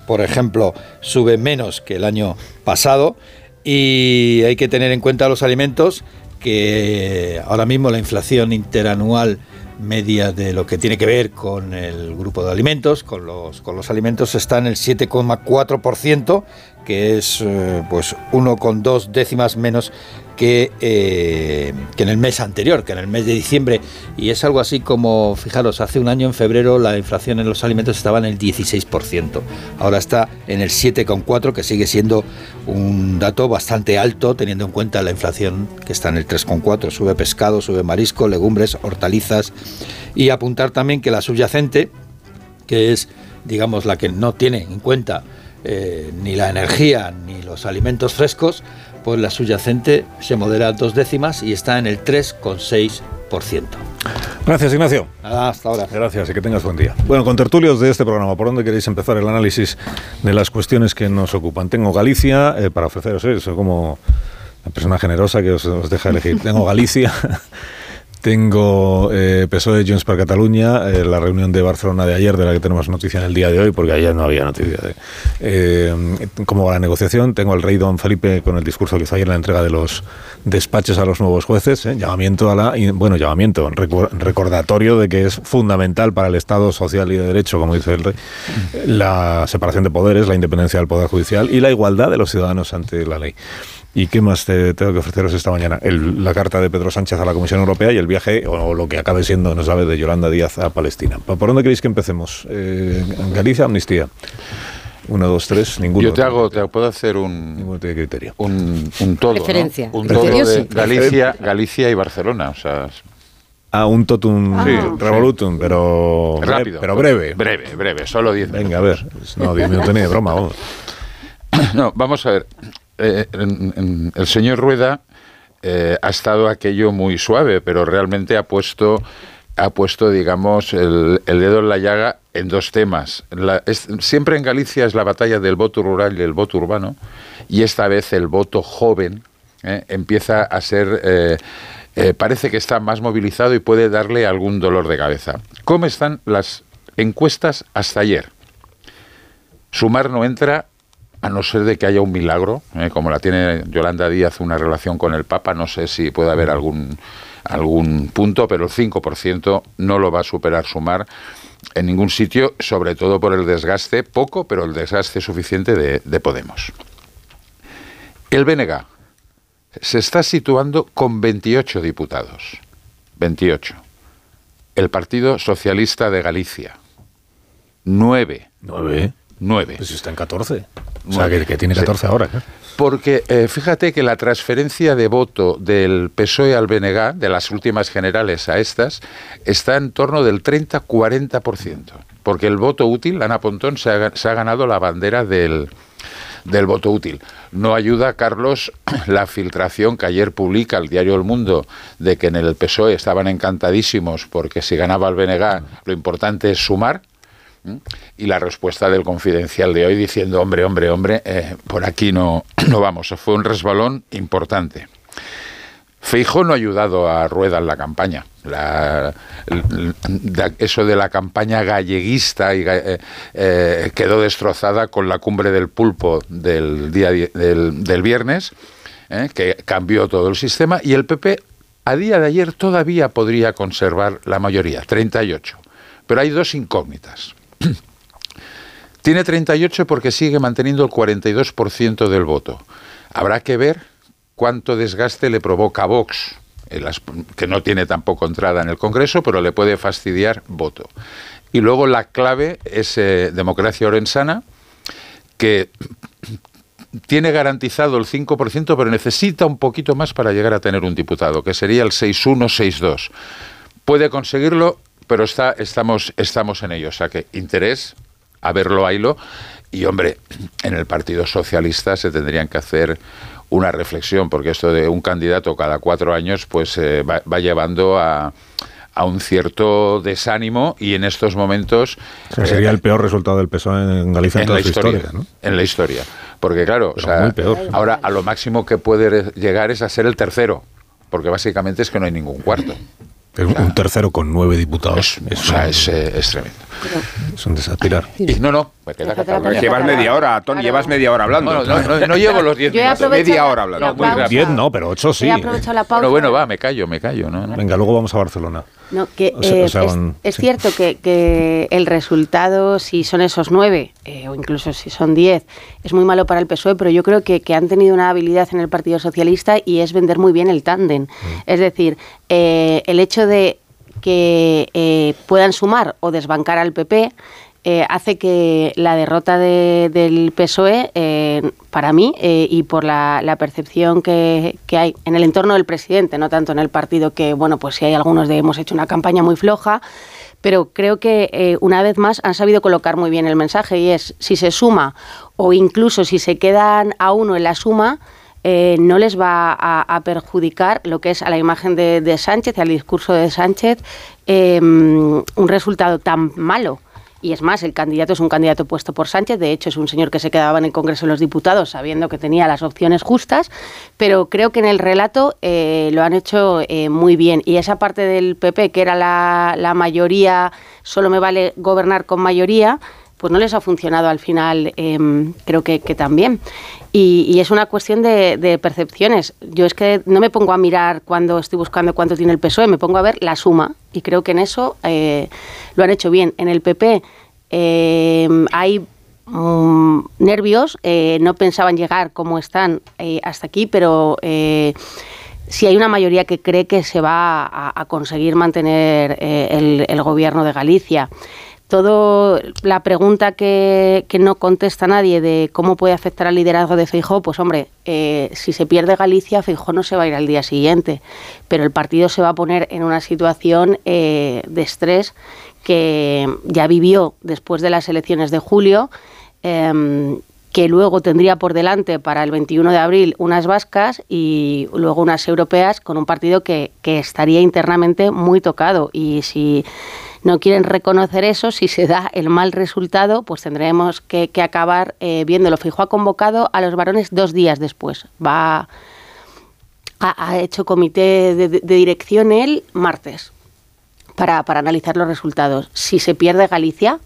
por ejemplo, sube menos que el año pasado y hay que tener en cuenta los alimentos que ahora mismo la inflación interanual media de lo que tiene que ver con el grupo de alimentos, con los, con los alimentos, está en el 7,4%, que es eh, pues 1,2 décimas menos que, eh, que en el mes anterior, que en el mes de diciembre. Y es algo así como, fijaros, hace un año en febrero la inflación en los alimentos estaba en el 16%. Ahora está en el 7,4%, que sigue siendo un dato bastante alto teniendo en cuenta la inflación que está en el 3,4%. Sube pescado, sube marisco, legumbres, hortalizas. Y apuntar también que la subyacente, que es, digamos, la que no tiene en cuenta eh, ni la energía ni los alimentos frescos, pues la subyacente se modera dos décimas y está en el 3,6%. Gracias, Ignacio. Nada, hasta ahora. Gracias y que tengas buen día. Bueno, con tertulios de este programa, ¿por dónde queréis empezar el análisis de las cuestiones que nos ocupan? Tengo Galicia eh, para ofreceros eso, como persona generosa que os, os deja elegir. Tengo Galicia. Tengo eh, PSOE Junts per Cataluña, eh, la reunión de Barcelona de ayer, de la que tenemos noticia en el día de hoy, porque ayer no había noticia de eh, la negociación. Tengo al rey don Felipe con el discurso que hizo ayer en la entrega de los despachos a los nuevos jueces, eh, llamamiento a la, bueno, llamamiento, recordatorio de que es fundamental para el Estado social y de derecho, como dice el rey, la separación de poderes, la independencia del poder judicial y la igualdad de los ciudadanos ante la ley. ¿Y qué más te tengo que ofreceros esta mañana? El- la carta de Pedro Sánchez a la Comisión Europea y el viaje, o lo que acabe siendo, no sabe, de Yolanda Díaz a Palestina. ¿Por dónde queréis que empecemos? Eh, ¿Galicia amnistía? Uno, dos, tres, ninguno. Yo te hago, te puedo hacer un, Ninguno tiene criterio. un, un todo, ¿no? Preferencia. un todo de sí. Galicia, Galicia y Barcelona, o sea, Ah, un totum Sí, revolutum, pero, rápido, pero breve. breve, breve, solo 10 Venga, a ver. No, diez minutos ni de broma. vamos. No, vamos a ver. Eh, el señor Rueda eh, ha estado aquello muy suave, pero realmente ha puesto, ha puesto, digamos, el, dedo en la llaga en dos temas. Siempre en Galicia es la batalla del voto rural y el voto urbano, y esta vez el voto joven eh, empieza a ser. parece que está más movilizado y puede darle algún dolor de cabeza. ¿Cómo están las encuestas hasta ayer? Sumar no entra a no ser de que haya un milagro, eh, como la tiene Yolanda Díaz, una relación con el Papa, no sé si puede haber algún, algún punto, pero el 5% no lo va a superar Sumar en ningún sitio, sobre todo por el desgaste, poco, pero el desgaste suficiente de, de Podemos. El BNG se está situando con 28 diputados. 28. El Partido Socialista de Galicia. 9. Nueve. 9. Pues está en 14. O sea, que, que tiene 14 ahora. ¿eh? Porque eh, fíjate que la transferencia de voto del PSOE al BNG, de las últimas generales a estas, está en torno del 30-40%. Porque el voto útil, Ana Pontón, se ha, se ha ganado la bandera del, del voto útil. No ayuda, Carlos, la filtración que ayer publica el diario El Mundo de que en el PSOE estaban encantadísimos porque si ganaba el BNG lo importante es sumar. ¿Mm? Y la respuesta del confidencial de hoy diciendo, hombre, hombre, hombre, eh, por aquí no, no vamos. Fue un resbalón importante. Feijo no ha ayudado a Rueda en la campaña. La- eso de la campaña galleguista y, eh, eh, quedó destrozada con la cumbre del pulpo del día del, del viernes, eh, que cambió todo el sistema, y el PP a día de ayer todavía podría conservar la mayoría, 38. Pero hay dos incógnitas. Tiene 38 porque sigue manteniendo el 42% del voto. Habrá que ver cuánto desgaste le provoca Vox, que no tiene tampoco entrada en el Congreso, pero le puede fastidiar voto. Y luego la clave es eh, democracia orensana, que tiene garantizado el 5%, pero necesita un poquito más para llegar a tener un diputado, que sería el 6-1-6-2. Puede conseguirlo, pero está, estamos, estamos en ello. O sea que interés, a verlo, haylo. Y hombre, en el Partido Socialista se tendrían que hacer una reflexión, porque esto de un candidato cada cuatro años, pues eh, va, va llevando a, a un cierto desánimo y en estos momentos... O sea, sería eh, el peor resultado del PSOE en Galicia en, en toda la su historia, historia. ¿no? en la historia. Porque claro, o sea, peor. ahora a lo máximo que puede llegar es a ser el tercero, porque básicamente es que no hay ningún cuarto. Un tercero con nueve diputados. o sea, es, eh, es tremendo. Es un desaspirar. Y no, no, me queda Cataluña. Llevas media hora, Tony, llevas media hora hablando. No, no, no, no llevo los 10 Yo he minutos. Media hora hablando. la muy rápido. pausa. Diez no, pero ocho sí. Bueno, bueno, va, me callo, me callo. ¿no? no. Venga, luego vamos a Barcelona. No, que O sea- eh, o sea, es, un- es sí. cierto que, que el resultado, si son esos nueve, eh, o incluso si son diez, es muy malo para el PSOE, pero yo creo que, que han tenido una habilidad en el Partido Socialista y es vender muy bien el tándem. Es decir, eh, el hecho de que eh, puedan sumar o desbancar al PP eh, hace que la derrota de- del PSOE, eh, para mí, y por la, percepción que, que hay en el entorno del presidente, no tanto en el partido, que, bueno, pues si hay algunos de hemos hecho una campaña muy floja, pero creo que una vez más han sabido colocar muy bien el mensaje y es, si se suma o incluso si se quedan a uno en la suma, eh, no les va a, perjudicar lo que es a la imagen de, de Sánchez al discurso de Sánchez eh, un resultado tan malo. y es más, el candidato es un candidato puesto por Sánchez, de hecho es un señor que se quedaba en el Congreso de los Diputados sabiendo que tenía las opciones justas, pero creo que en el relato eh, lo han hecho eh, muy bien. Y esa parte del PP, que era la, mayoría, solo me vale gobernar con mayoría, pues no les ha funcionado al final, em, creo que, también. Y, es una cuestión de, percepciones. Yo es que no me pongo a mirar cuando estoy buscando cuánto tiene el PSOE, me pongo a ver la suma. Y creo que en eso eh, lo han hecho bien. En el PP em, hay mm, nervios, eh, no pensaban llegar como están eh, hasta aquí, pero si hay una mayoría que cree que se va a, conseguir mantener el, el, gobierno de Galicia todo la pregunta que, no contesta nadie de cómo puede afectar al liderazgo de Feijó, pues hombre, eh, si se pierde Galicia, Feijó no se va a ir al día siguiente, pero el partido se va a poner en una situación eh, de estrés que ya vivió después de las elecciones de julio. Em, que luego tendría por delante para el 21 de abril unas vascas y luego unas europeas con un partido que, que estaría internamente muy tocado. Y si no quieren reconocer eso, si se da el mal resultado, pues tendremos que, acabar eh, viéndolo. Fijo ha convocado a los varones dos días después. Va ha, hecho comité de, dirección el martes para, analizar los resultados. Si se pierde Galicia,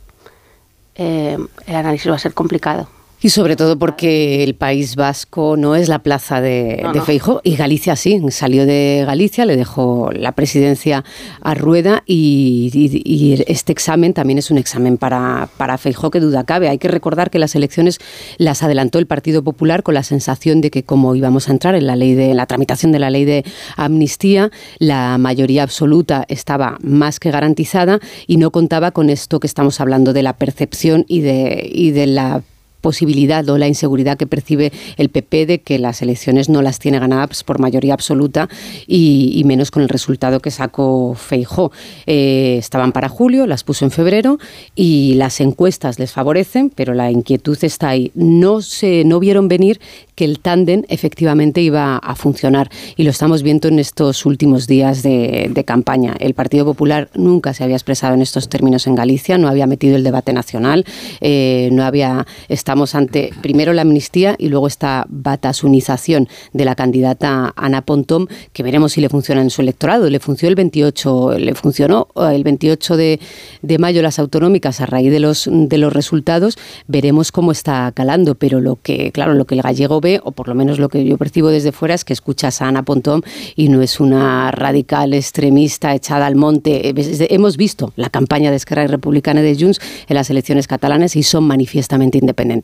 eh, el análisis va a ser complicado. Y sobre todo porque el País Vasco no es la plaza de, Feijo y Galicia sí, salió de Galicia, le dejó la presidencia a Rueda y, este examen también es un examen para, para Feijo que duda cabe. Hay que recordar que las elecciones las adelantó el Partido Popular con la sensación de que como íbamos a entrar en la ley de la tramitación de la ley de amnistía, la mayoría absoluta estaba más que garantizada y no contaba con esto que estamos hablando de la percepción y de, y de la posibilidad o la inseguridad que percibe el PP de que las elecciones no las tiene ganadas por mayoría absoluta y, menos con el resultado que sacó Feijó. Eh, estaban para julio, las puso en febrero y las encuestas les favorecen, pero la inquietud está ahí. No se no vieron venir que el tándem efectivamente iba a funcionar y lo estamos viendo en estos últimos días de, campaña. El Partido Popular nunca se había expresado en estos términos en Galicia, no había metido el debate nacional, eh, no había estamos ante primero la amnistía y luego esta batasunización de la candidata Ana Pontón, que veremos si le funciona en su electorado. Le funcionó el 28, le funcionó eh, el 28 de, mayo las autonómicas a raíz de los de los resultados. Veremos cómo está calando, pero lo que claro, lo que el gallego ve o por lo menos lo que yo percibo desde fuera es que escuchas a Ana Pontón y no es una radical extremista echada al monte. Hemos visto la campaña de Esquerra Republicana de Junts en las elecciones catalanas y son manifiestamente independientes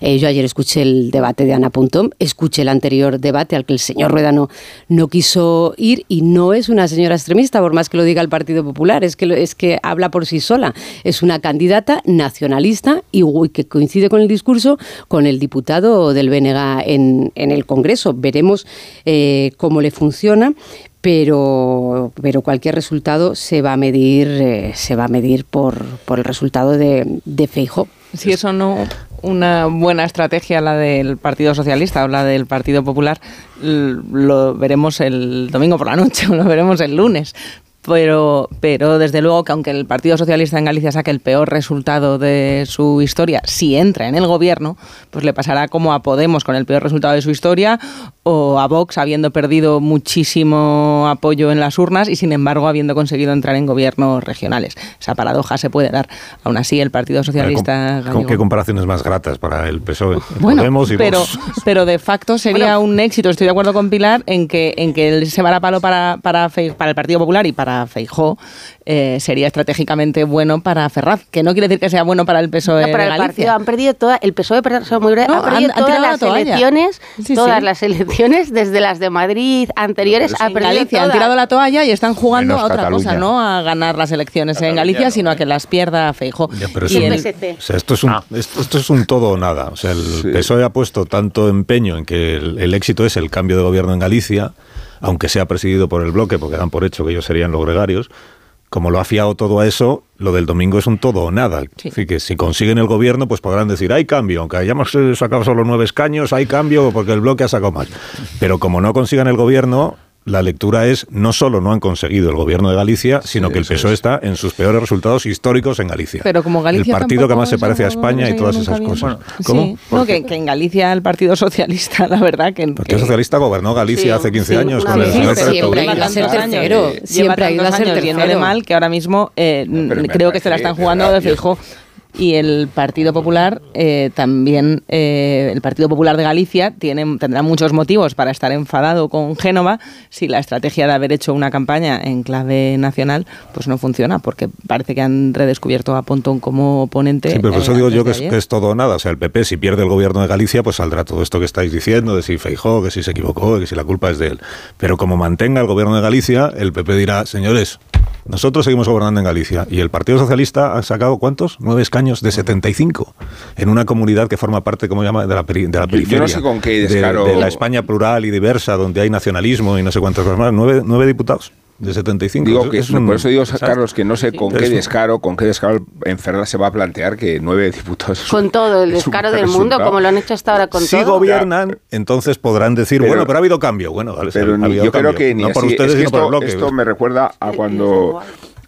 eh, yo ayer escuché el debate de Ana Puntón, escuché el anterior debate al que el señor Rueda no, quiso ir y no es una señora extremista, por más que lo diga el Partido Popular, es que, es que habla por sí sola. Es una candidata nacionalista y que coincide con el discurso con el diputado del BNG en, el Congreso. Veremos eh, cómo le funciona, pero, pero cualquier resultado se va a medir, eh, se va a medir por, por el resultado de, de Feijo. Si eso no una buena estrategia la del Partido Socialista o la del Partido Popular, lo veremos el domingo por la noche o lo veremos el lunes pero, pero desde luego que aunque el Partido Socialista en Galicia saque el peor resultado de su historia, si entra en el gobierno, pues le pasará como a Podemos con el peor resultado de su historia o a Vox habiendo perdido muchísimo apoyo en las urnas y sin embargo habiendo conseguido entrar en gobiernos regionales. Esa paradoja se puede dar. Aún así, el Partido Socialista... ¿Con, qué comparaciones más gratas para el PSOE? Bueno, Podemos y pero, pero de facto sería un éxito, estoy de acuerdo con Pilar, en que, en que se va a palo para, para, para el Partido Popular y para para Feijó eh, sería estratégicamente bueno para Ferraz, que no quiere decir que sea bueno para el PSOE no, para el Partido. Han perdido toda, el PSOE muy breve, ha perdido todas las elecciones, todas las elecciones desde las de Madrid anteriores ha perdido Galicia han tirado la toalla y están jugando a otra cosa, no a ganar las elecciones en Galicia, sino a que las pierda Feijó. esto es un ah. esto, es un todo o nada, o sea, el PSOE ha puesto tanto empeño en que el éxito es el cambio de gobierno en Galicia aunque sea presidido por el bloque, porque dan por hecho que ellos serían los gregarios, como lo ha fiado todo a eso, lo del domingo es un todo o nada. Así que si consiguen el gobierno, pues podrán decir, hay cambio, aunque hayamos sacado solo nueve escaños, hay cambio porque el bloque ha sacado más. Pero como no consigan el gobierno, la lectura es no solo no han conseguido el gobierno de Galicia, sino que el PSOE está en sus peores resultados históricos en Galicia. Pero como Galicia el partido que más se parece a España y todas esas bien. cosas. ¿Cómo? no, que, que en Galicia el Partido Socialista, la verdad, que... El Partido Socialista gobernó Galicia Sí, hace 15 sí, años con el señor siempre ha ido a ser tercero. Siempre Siempre ha ido a ser años yéndole tercero. mal que ahora mismo eh, creo que se la están jugando de fijo. Y el Partido Popular eh, también, eh, el Partido Popular de Galicia tiene, tendrá muchos motivos para estar enfadado con Génova si la estrategia de haber hecho una campaña en clave nacional pues no funciona, porque parece que han redescubierto a Pontón como oponente. Sí, pero por eso eh, digo antes yo es, que es todo o nada. O sea, el PP, si pierde el gobierno de Galicia, pues saldrá todo esto que estáis diciendo, de si Feijó, que si se equivocó, que si la culpa es de él. Pero como mantenga el gobierno de Galicia, el PP dirá, señores, nosotros seguimos gobernando en Galicia. Y el Partido Socialista ha sacado, ¿cuántos? Nueve escaños de 75. En una comunidad que forma parte, como llama, de la, peri- de la Yo- yo periferia. no sé con qué de- descaro- De, la España plural y diversa, donde hay nacionalismo y no sé cuántas cosas más. Nueve, nueve diputados de 75. Digo que es por un eso digo, desastre. Carlos, que no sé con qué descaro, con qué descaro en Ferraz se va a plantear que nueve diputados. Con todo el descaro del mundo, como lo han hecho hasta ahora con si todo. gobiernan, entonces podrán decir, Pero- bueno, pero ha habido cambio. Bueno, vale, Pero ha habido yo creo cambio. que ni no por así. ustedes, Es que sino por el esto, bloque. esto me recuerda a cuando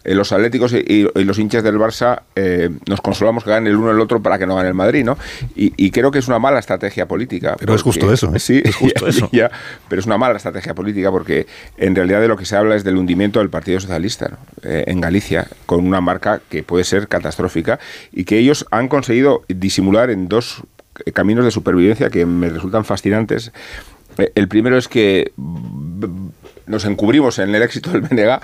eh, los atléticos y, y- y los hinchas del Barça eh, nos consolamos que gane el uno el otro para que no gane el Madrid, ¿no? Y, y creo que es una mala estrategia política. Pero es justo eso, ¿eh? Sí, Es justo ya- eso. ya, pero es una mala estrategia política porque en realidad de lo que se habla es del hundimiento del Partido Socialista ¿no? Eh, en Galicia, con una marca que puede ser catastrófica y que ellos han conseguido disimular en dos caminos de supervivencia que me resultan fascinantes. El primero es que b- b- nos encubrimos en el éxito del BNG,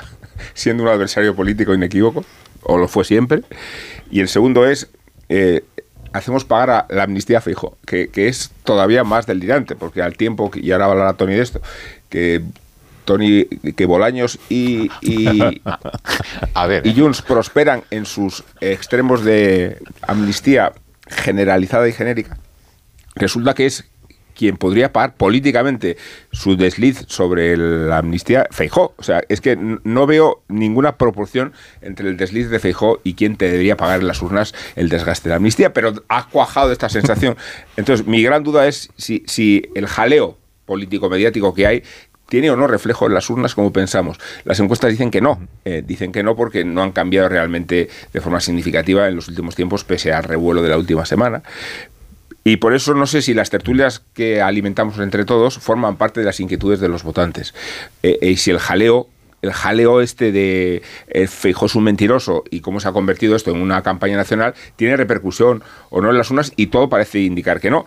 siendo un adversario político inequívoco, o lo fue siempre. Y el segundo es, eh, hacemos pagar a la amnistía fijo, que, que es todavía más delirante, porque al tiempo, y ahora va a hablar Tony de esto, que Tony, que Bolaños y, y, y Junts prosperan en sus extremos de amnistía generalizada y genérica, resulta que es quien podría pagar políticamente su desliz sobre la amnistía, Feijó. O sea, es que no veo ninguna proporción entre el desliz de Feijó y quien te debería pagar en las urnas el desgaste de la amnistía, pero ha cuajado esta sensación. Entonces, mi gran duda es si, si el jaleo político-mediático que hay tiene o no reflejo en las urnas como pensamos. Las encuestas dicen que no, eh, dicen que no porque no han cambiado realmente de forma significativa en los últimos tiempos, pese al revuelo de la última semana. Y por eso no sé si las tertulias que alimentamos entre todos forman parte de las inquietudes de los votantes. Eh, eh, y si el jaleo, el jaleo este de eh, Feijóo es un mentiroso y cómo se ha convertido esto en una campaña nacional, tiene repercusión o no en las urnas y todo parece indicar que no.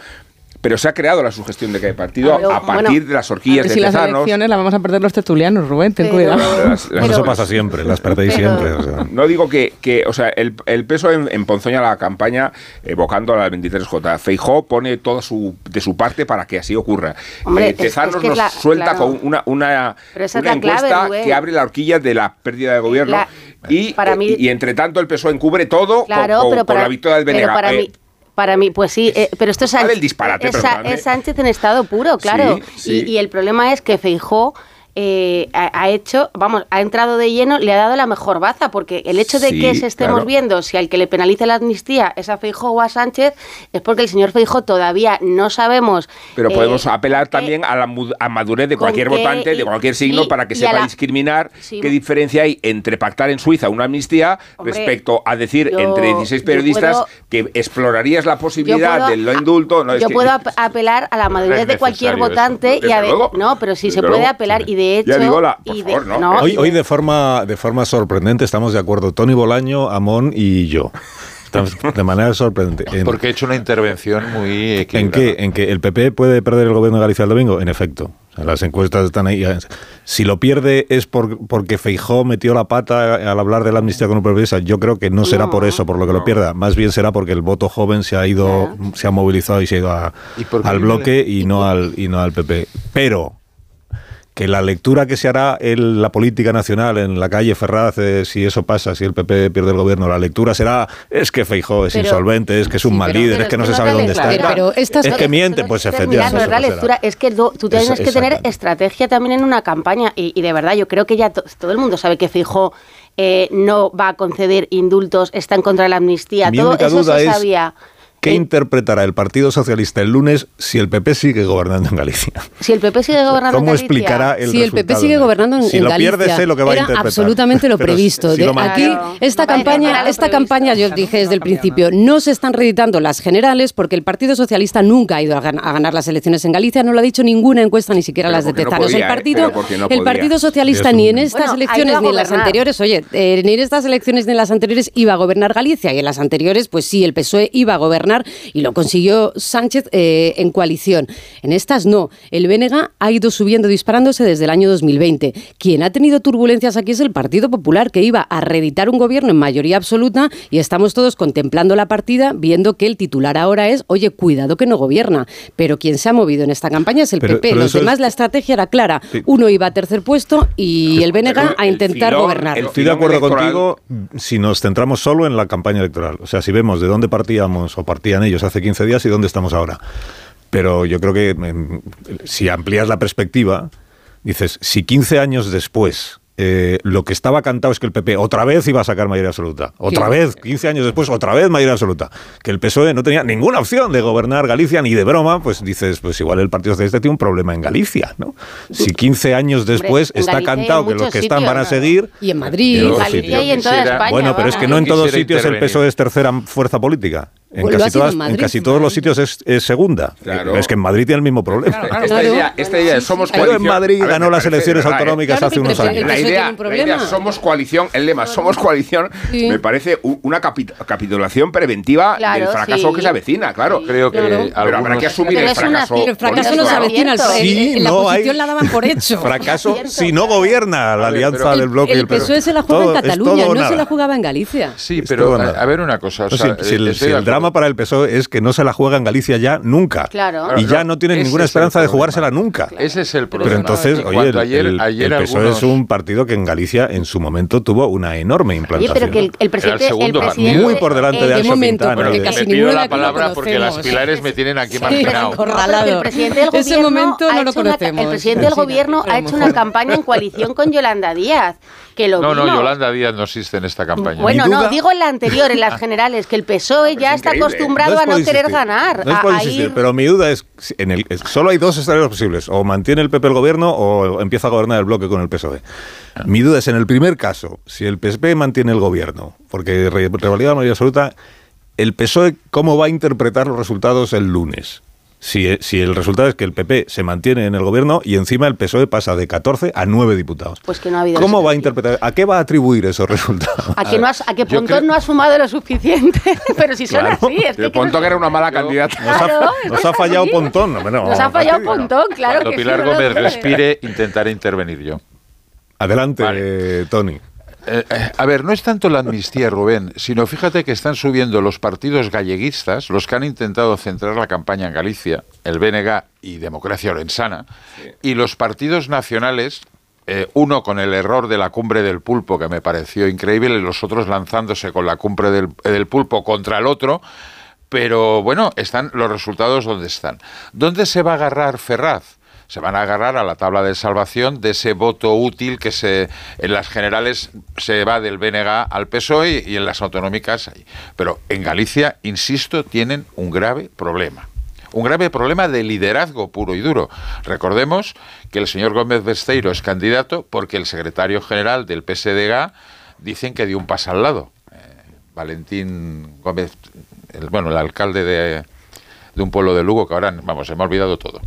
Pero se ha creado la sugestión de que hay partido Pero, a partir bueno, de las horquillas de si las Tezanos. elecciones las vamos a perder los tertulianos, Rubén, ten Pero- cuidado. Las- las- eso pasa siempre, las perdéis Pero- siempre. o sea. No digo que, que, o sea, el, el peso en, emponzoña la campaña evocando a la 23J. Feijó pone toda su, de su parte para que así ocurra. Hombre, Eh, es- Tezanos es que es nos la- suelta claro. con una, una, Pero una clave, encuesta que abre la horquilla de la pérdida de gobierno. La- y, para mí- y, entre tanto el PSOE encubre todo Claro, con, con- pero con para, la victoria del pero Benega. para Eh, mí, para mí, pues sí, eh, pero esto es Sánchez, el disparate, es Sánchez en estado puro, claro. Sí, sí. Y, y el problema es que Feijó eh, ha, ha hecho, vamos, ha entrado de lleno, le ha dado la mejor baza, porque el hecho de Sí, que se estemos claro. viendo si al que le penaliza la amnistía es a Feijó o a Sánchez, es porque el señor Feijó todavía no sabemos. Pero eh, podemos apelar también a la a madurez de cualquier votante, de cualquier signo, para que sepa la- discriminar Sí. qué diferencia hay entre pactar en Suiza una amnistía Hombre, respecto a decir yo- entre 16 yo periodistas puedo- que explorarías la posibilidad puedo- del no indulto. No, es yo que- puedo ap- apelar a la madurez Es de cualquier eso, votante y a ver, no, pero sí se puede apelar y de hecho Ya digo la- y por de- favor, ¿no? no, Hoy, hoy de forma de forma sorprendente estamos de acuerdo Tony Bolaño, Amón y yo. Estamos de manera sorprendente. En- Porque he hecho una intervención muy ¿En equilibrada. qué? ¿En que el PP puede perder el gobierno de Galicia el domingo? En efecto. O sea, las encuestas están ahí. Si lo pierde es por, porque Feijó metió la pata al hablar de la amnistía con un. Yo creo que no será por eso, por lo que lo pierda. Más bien será porque el voto joven se ha ido, se ha movilizado y se ha ido a- al bloque y no al, y no al PP. Pero que la lectura que se hará en la política nacional, en la calle Ferraz, eh, si eso pasa, si el PP pierde el gobierno, la lectura será es que Feijó es Pero- insolvente, es que es un mal pero- líder, pero es que no se sabe dónde está. Pero es que miente, pues efectivamente. no es la lectura, es que tú, tú tienes que tener estrategia también en una campaña y, y de verdad yo creo que ya to- todo el mundo sabe que Fijó no va a conceder indultos, está en contra de la amnistía, Mi todo eso se es- sabía. ¿Qué interpretará el Partido Socialista el lunes si el PP sigue gobernando en Galicia? Si el PP sigue gobernando ¿Cómo en Galicia, explicará el si el PP sigue gobernando en, Si en lo Galicia, pierde, sé lo que va a era interpretar. absolutamente lo si- previsto. si lo aquí, esta campaña, esta campaña, yo os dije desde el principio, no se están reeditando las generales porque el Partido Socialista nunca ha ido a, gan- a ganar las elecciones en Galicia, no lo ha dicho ninguna encuesta, ni siquiera Pero las de porque no Tezanos. podía, el ¿eh? partido, no el. Partido Socialista ni en estas Bueno, elecciones ni en las anteriores, oye, eh, ni en estas elecciones ni en las anteriores iba a gobernar Galicia y en las anteriores, pues sí, el PSOE iba a gobernar y lo consiguió Sánchez eh, en coalición. En estas no. El BNG ha ido subiendo, disparándose desde el año 2020. Quien ha tenido turbulencias aquí es el Partido Popular, que iba a reeditar un gobierno en mayoría absoluta y estamos todos contemplando la partida, viendo que el titular ahora es, oye, cuidado que no gobierna. Pero quien se ha movido en esta campaña es el Pero- PP. pero Los eso es- demás, la estrategia era clara. Sí. Uno iba a tercer puesto y el BNG a intentar filón- gobernar. el Estoy de acuerdo electoral- contigo si nos centramos solo en la campaña electoral. O sea, si vemos de dónde partíamos o partían ellos hace 15 días y dónde estamos ahora. Pero yo creo que em, si amplías la perspectiva, dices, si 15 años después eh, lo que estaba cantado es que el PP otra vez iba a sacar mayoría absoluta, otra Sí. vez, 15 años después, otra vez mayoría absoluta, que el PSOE no tenía ninguna opción de gobernar Galicia ni de broma, pues dices, pues igual el Partido Socialista tiene un problema en Galicia, ¿no? Si 15 años después está cantado que los que están van a seguir, Y en Madrid. en Galicia sitios. y en toda Quisiera- España. Bueno, pero es que no en todos sitios el. PSOE es tercera fuerza política. En Pues casi, todas, en en Madrid. casi todos los sitios es, es segunda. Claro. Es que en Madrid tiene el mismo problema. Esta, Claro. idea, esta idea de somos Pero coalición. en Madrid ver, ganó las elecciones ¿eh? autonómicas Claro hace unos años. La idea, tiene un la idea problema. somos coalición, el lema somos coalición, Sí. me parece una capi- capitulación preventiva Claro, del fracaso sí. que se avecina, claro. Creo que Claro. Pero habrá que asumir Pero el una- fracaso. Pero el fracaso no se avecina. al- Sí, en la no hay- oposición la daban por hecho. Fracaso si no gobierna la ver, alianza pero- del bloque y El el PSOE. PSOE se la juega Todo- en Cataluña, no se la jugaba en Galicia. Sí, pero a, ver una cosa. o No, sea, si, si el, si drama para el PSOE es que no se la juega en Galicia ya nunca. Claro. Y ya no tienen ninguna esperanza de jugársela nunca. Ese es el problema. Pero entonces, oye, el, PSOE es un partido que en Galicia en su momento tuvo una enorme Oye, implantación. pero que el, el presidente. segundo el partido. presidente Muy por delante de eh, Anxo momento, Quintana. porque de- casi me pido la que no palabra porque las conocemos. pilares me tienen aquí Sí, marginado. el presidente del Ese gobierno, momento ha no lo hecho una- conocemos. el presidente del Sí, gobierno ha hecho una campaña en coalición con Yolanda Díaz, que lo No, no. Yolanda Díaz no existe en esta campaña. Bueno, no, digo en la anterior, en las generales, que el PSOE ya es está increíble. acostumbrado No es a no querer ganar. No es a- por a insistir, ir- pero mi duda es, en el, es- solo hay dos escenarios posibles. O mantiene el PP el gobierno o empieza a gobernar el bloque con el PSOE. Mi duda es, en el primer caso, si el PSP mantiene el gobierno, porque re- revalida la mayoría absoluta, el PSOE, ¿cómo va a interpretar los resultados el lunes? Si, si el resultado es que el PP se mantiene en el gobierno y encima el PSOE pasa de 14 a 9 diputados. Pues que no ha habido ¿Cómo eso. va a interpretar? ¿A qué va a atribuir esos resultados? A que, no has- a que Pontón creo- no ha sumado lo suficiente. Pero si son Claro. así, es que. De Ponto que era una mala candidata. Nos ha, nos ha fallado así. Pontón. No, no, Nos ha fallado. Pontón, claro Cuando que Pilar Gómez respire, intentaré intervenir yo. Adelante, Vale. eh, Tony. Eh, eh, a ver, no es tanto la amnistía, Rubén, sino fíjate que están subiendo los partidos galleguistas, los que han intentado centrar la campaña en Galicia, el BNG y Democracia Orensana, y los partidos nacionales, eh, uno con el error de la cumbre del pulpo, que me pareció increíble, y los otros lanzándose con la cumbre del, del pulpo contra el otro, pero bueno, están los resultados donde están. ¿Dónde se va a agarrar Ferraz? Se van a agarrar a la tabla de salvación de ese voto útil que se en las generales se va del BNG al PSOE y en las autonómicas. ahí. Pero en Galicia, insisto, tienen un grave problema. Un grave problema de liderazgo puro y duro. Recordemos que el señor Gómez Besteiro es candidato porque el secretario general del PSDG dicen que dio un paso al lado. Eh, Valentín Gómez, el- bueno, el alcalde de, de un pueblo de Lugo, que ahora, vamos, se me ha olvidado todo.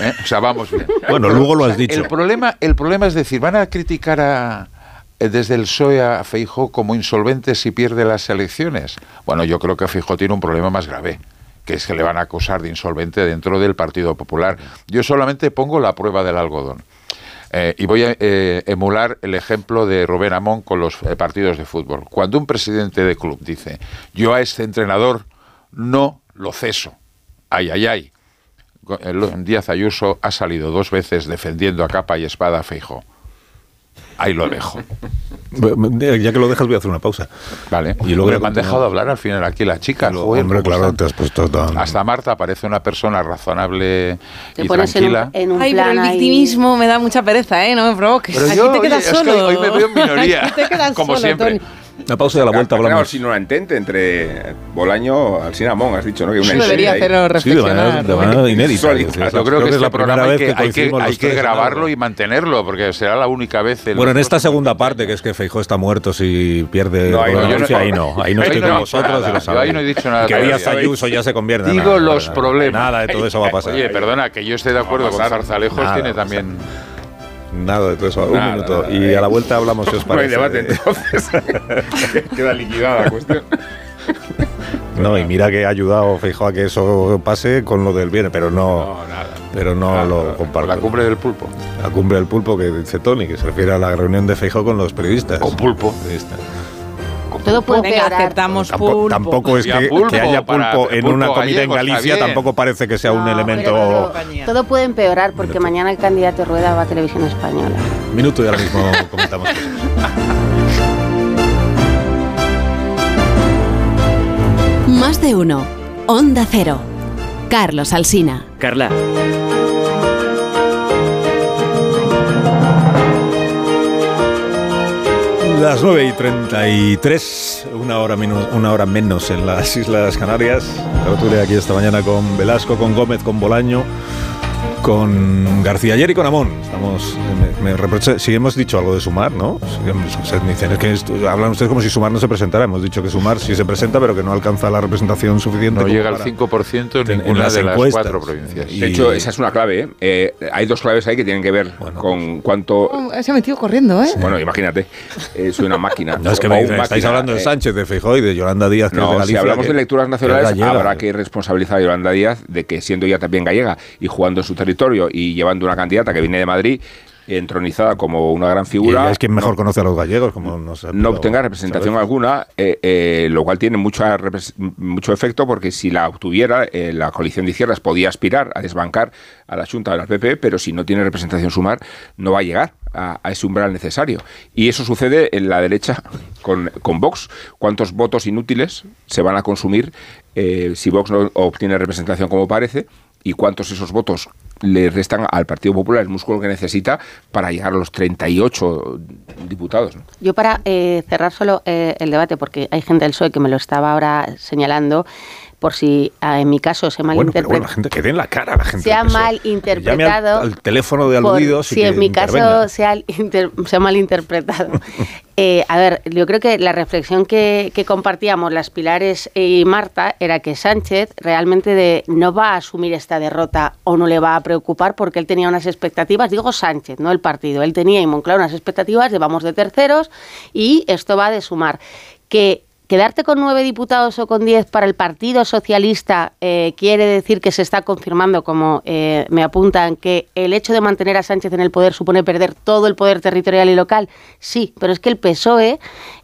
¿Eh? O sea, vamos bien. Bueno, luego lo has dicho. El problema, el problema es decir, van a criticar a, eh, desde el PSOE a Feijó como insolvente si pierde las elecciones. Bueno, yo creo que Feijó tiene un problema más grave que es que le van a acusar de insolvente dentro del Partido Popular. Yo solamente pongo la prueba del algodón. Eh, y voy a eh, emular el ejemplo de Rubén Amón con los eh, partidos de fútbol. Cuando un presidente de club dice, yo a este entrenador no lo ceso, ay, ay, ay. El- Díaz Ayuso ha salido dos veces defendiendo a capa y espada a Feijo. Ahí lo dejo. Ya que lo dejas, voy a hacer una pausa. Vale. Y luego me han dejado hablar al final aquí las chicas. Lo- joder, hombre, ¿cómo claro, te has puesto tan... Hasta Marta parece una persona razonable Te y pones en un, tranquila. en un Ay, pero plan el ahí- victimismo me da mucha pereza, ¿eh? No me provoques. Pero Aquí yo, te quedas oye, es que solo. hoy me veo en minoría, Aquí te quedas como solo, siempre. Tony. La pausa y a la vuelta Hablamos hablamos. sin una entente entre Bolaño, Alsina Mon, has dicho, ¿no? Que una Eso debería hacerlo Sí, de manera, de manera. Es la- Yo creo que, es este la primera programa hay vez que, que hay que, hay que grabarlo y mantenerlo, porque será la única vez. en Bueno, en esta segunda parte, que es que Feijó está muerto si pierde No, ahí no, la no- ahí no. Ahí no estoy no he con dicho vosotros nada. y lo Yo sabéis. ahí no he dicho nada Que. Díaz Ayuso ya se convierte. Digo Nada, los nada, problemas. Nada de todo eso va a pasar. Oye, perdona, que yo esté de acuerdo con. Zarzalejos, tiene también. Nada de todo eso. Un minuto. nada, y nada. a la vuelta hablamos si os No hay parece. debate entonces. Queda liquidada la cuestión. No, y mira que ha ayudado Feijó a que eso pase con lo del bien, pero no, pero no lo comparto. La cumbre del pulpo. La cumbre del pulpo que dice Tony, que se refiere a la reunión de Feijó con los periodistas. Con pulpo. Todo puede Venga, aceptamos Tampoco, pulpo. tampoco es que, pulpo, que haya pulpo en pulpo una comida en gallego Galicia, tampoco parece que sea un No, elemento. pero todo puede empeorar porque mañana el candidato Rueda va a Televisión Española. Minuto y ahora mismo comentamos. Más de uno. Onda Cero. Carlos Alsina. Carla. Las 9 y 33, una hora, menos, una hora menos en las Islas Canarias. Tertulia aquí esta mañana con Velasco, con Gómez, con Bolaño, con García ayer y con Amón. Estamos, me, me reproche, si hemos dicho algo de sumar, ¿no? Si- se dicen, es que esto- hablan ustedes como si sumar no se presentara. Hemos dicho que sumar sí se presenta, pero que no alcanza la representación suficiente. No llega al para- 5% en en ninguna las de las encuestas. cuatro provincias. Y- De hecho, esa es una clave. ¿eh? Eh, hay dos claves ahí que tienen que ver con cuánto. Oh, Se ha metido corriendo, ¿eh? Bueno, imagínate, eh, soy una máquina. No, es que me un dicen, estáis máquina, hablando de eh, Sánchez, de Feijóo y de Yolanda Díaz, que es de No, si hablamos que- de lecturas nacionales, es gallega. habrá que responsabilizar a Yolanda Díaz de que siendo ella también gallega y jugando en su territorio y llevando una candidata que viene de Madrid, entronizada como una gran Y figura, ella es quien mejor conoce a los gallegos, como no explicado obtenga representación alguna, eh, eh, lo cual tiene mucha mucho efecto porque si la obtuviera, eh, la coalición de izquierdas podía aspirar a desbancar a la Junta de la PP, pero si no tiene representación sumar, no va a llegar a, a ese umbral necesario. Y eso sucede en la derecha con, con Vox. ¿Cuántos votos inútiles se van a consumir si Vox no obtiene representación como parece? ¿Y cuántos esos votos le restan al Partido Popular el músculo que necesita para llegar a los 38 diputados? Yo para eh, cerrar solo eh, el debate, porque hay gente del PSOE que me lo estaba ahora señalando, por si ah, en mi caso se Bueno, malinterpreta. bueno, la gente que dé en la cara a la gente. se ha del PSOE. mal Llame al, interpretado. al teléfono de aludidos si en mi caso se ha, inter- se ha malinterpretado. Eh, a ver, yo creo que la reflexión que, que compartíamos las Pilares y Marta era que Sánchez realmente de- no va a asumir esta derrota o no le va a preocupar porque él tenía unas expectativas, digo Sánchez, no el partido, él tenía y Moncloa unas expectativas de vamos de terceros y esto va de sumar. Que Quedarte con nueve diputados o con diez para el Partido Socialista eh, quiere decir que se está confirmando, como eh, me apuntan, que el hecho de mantener a Sánchez en el poder supone perder todo el poder territorial y local. Sí, pero es que el PSOE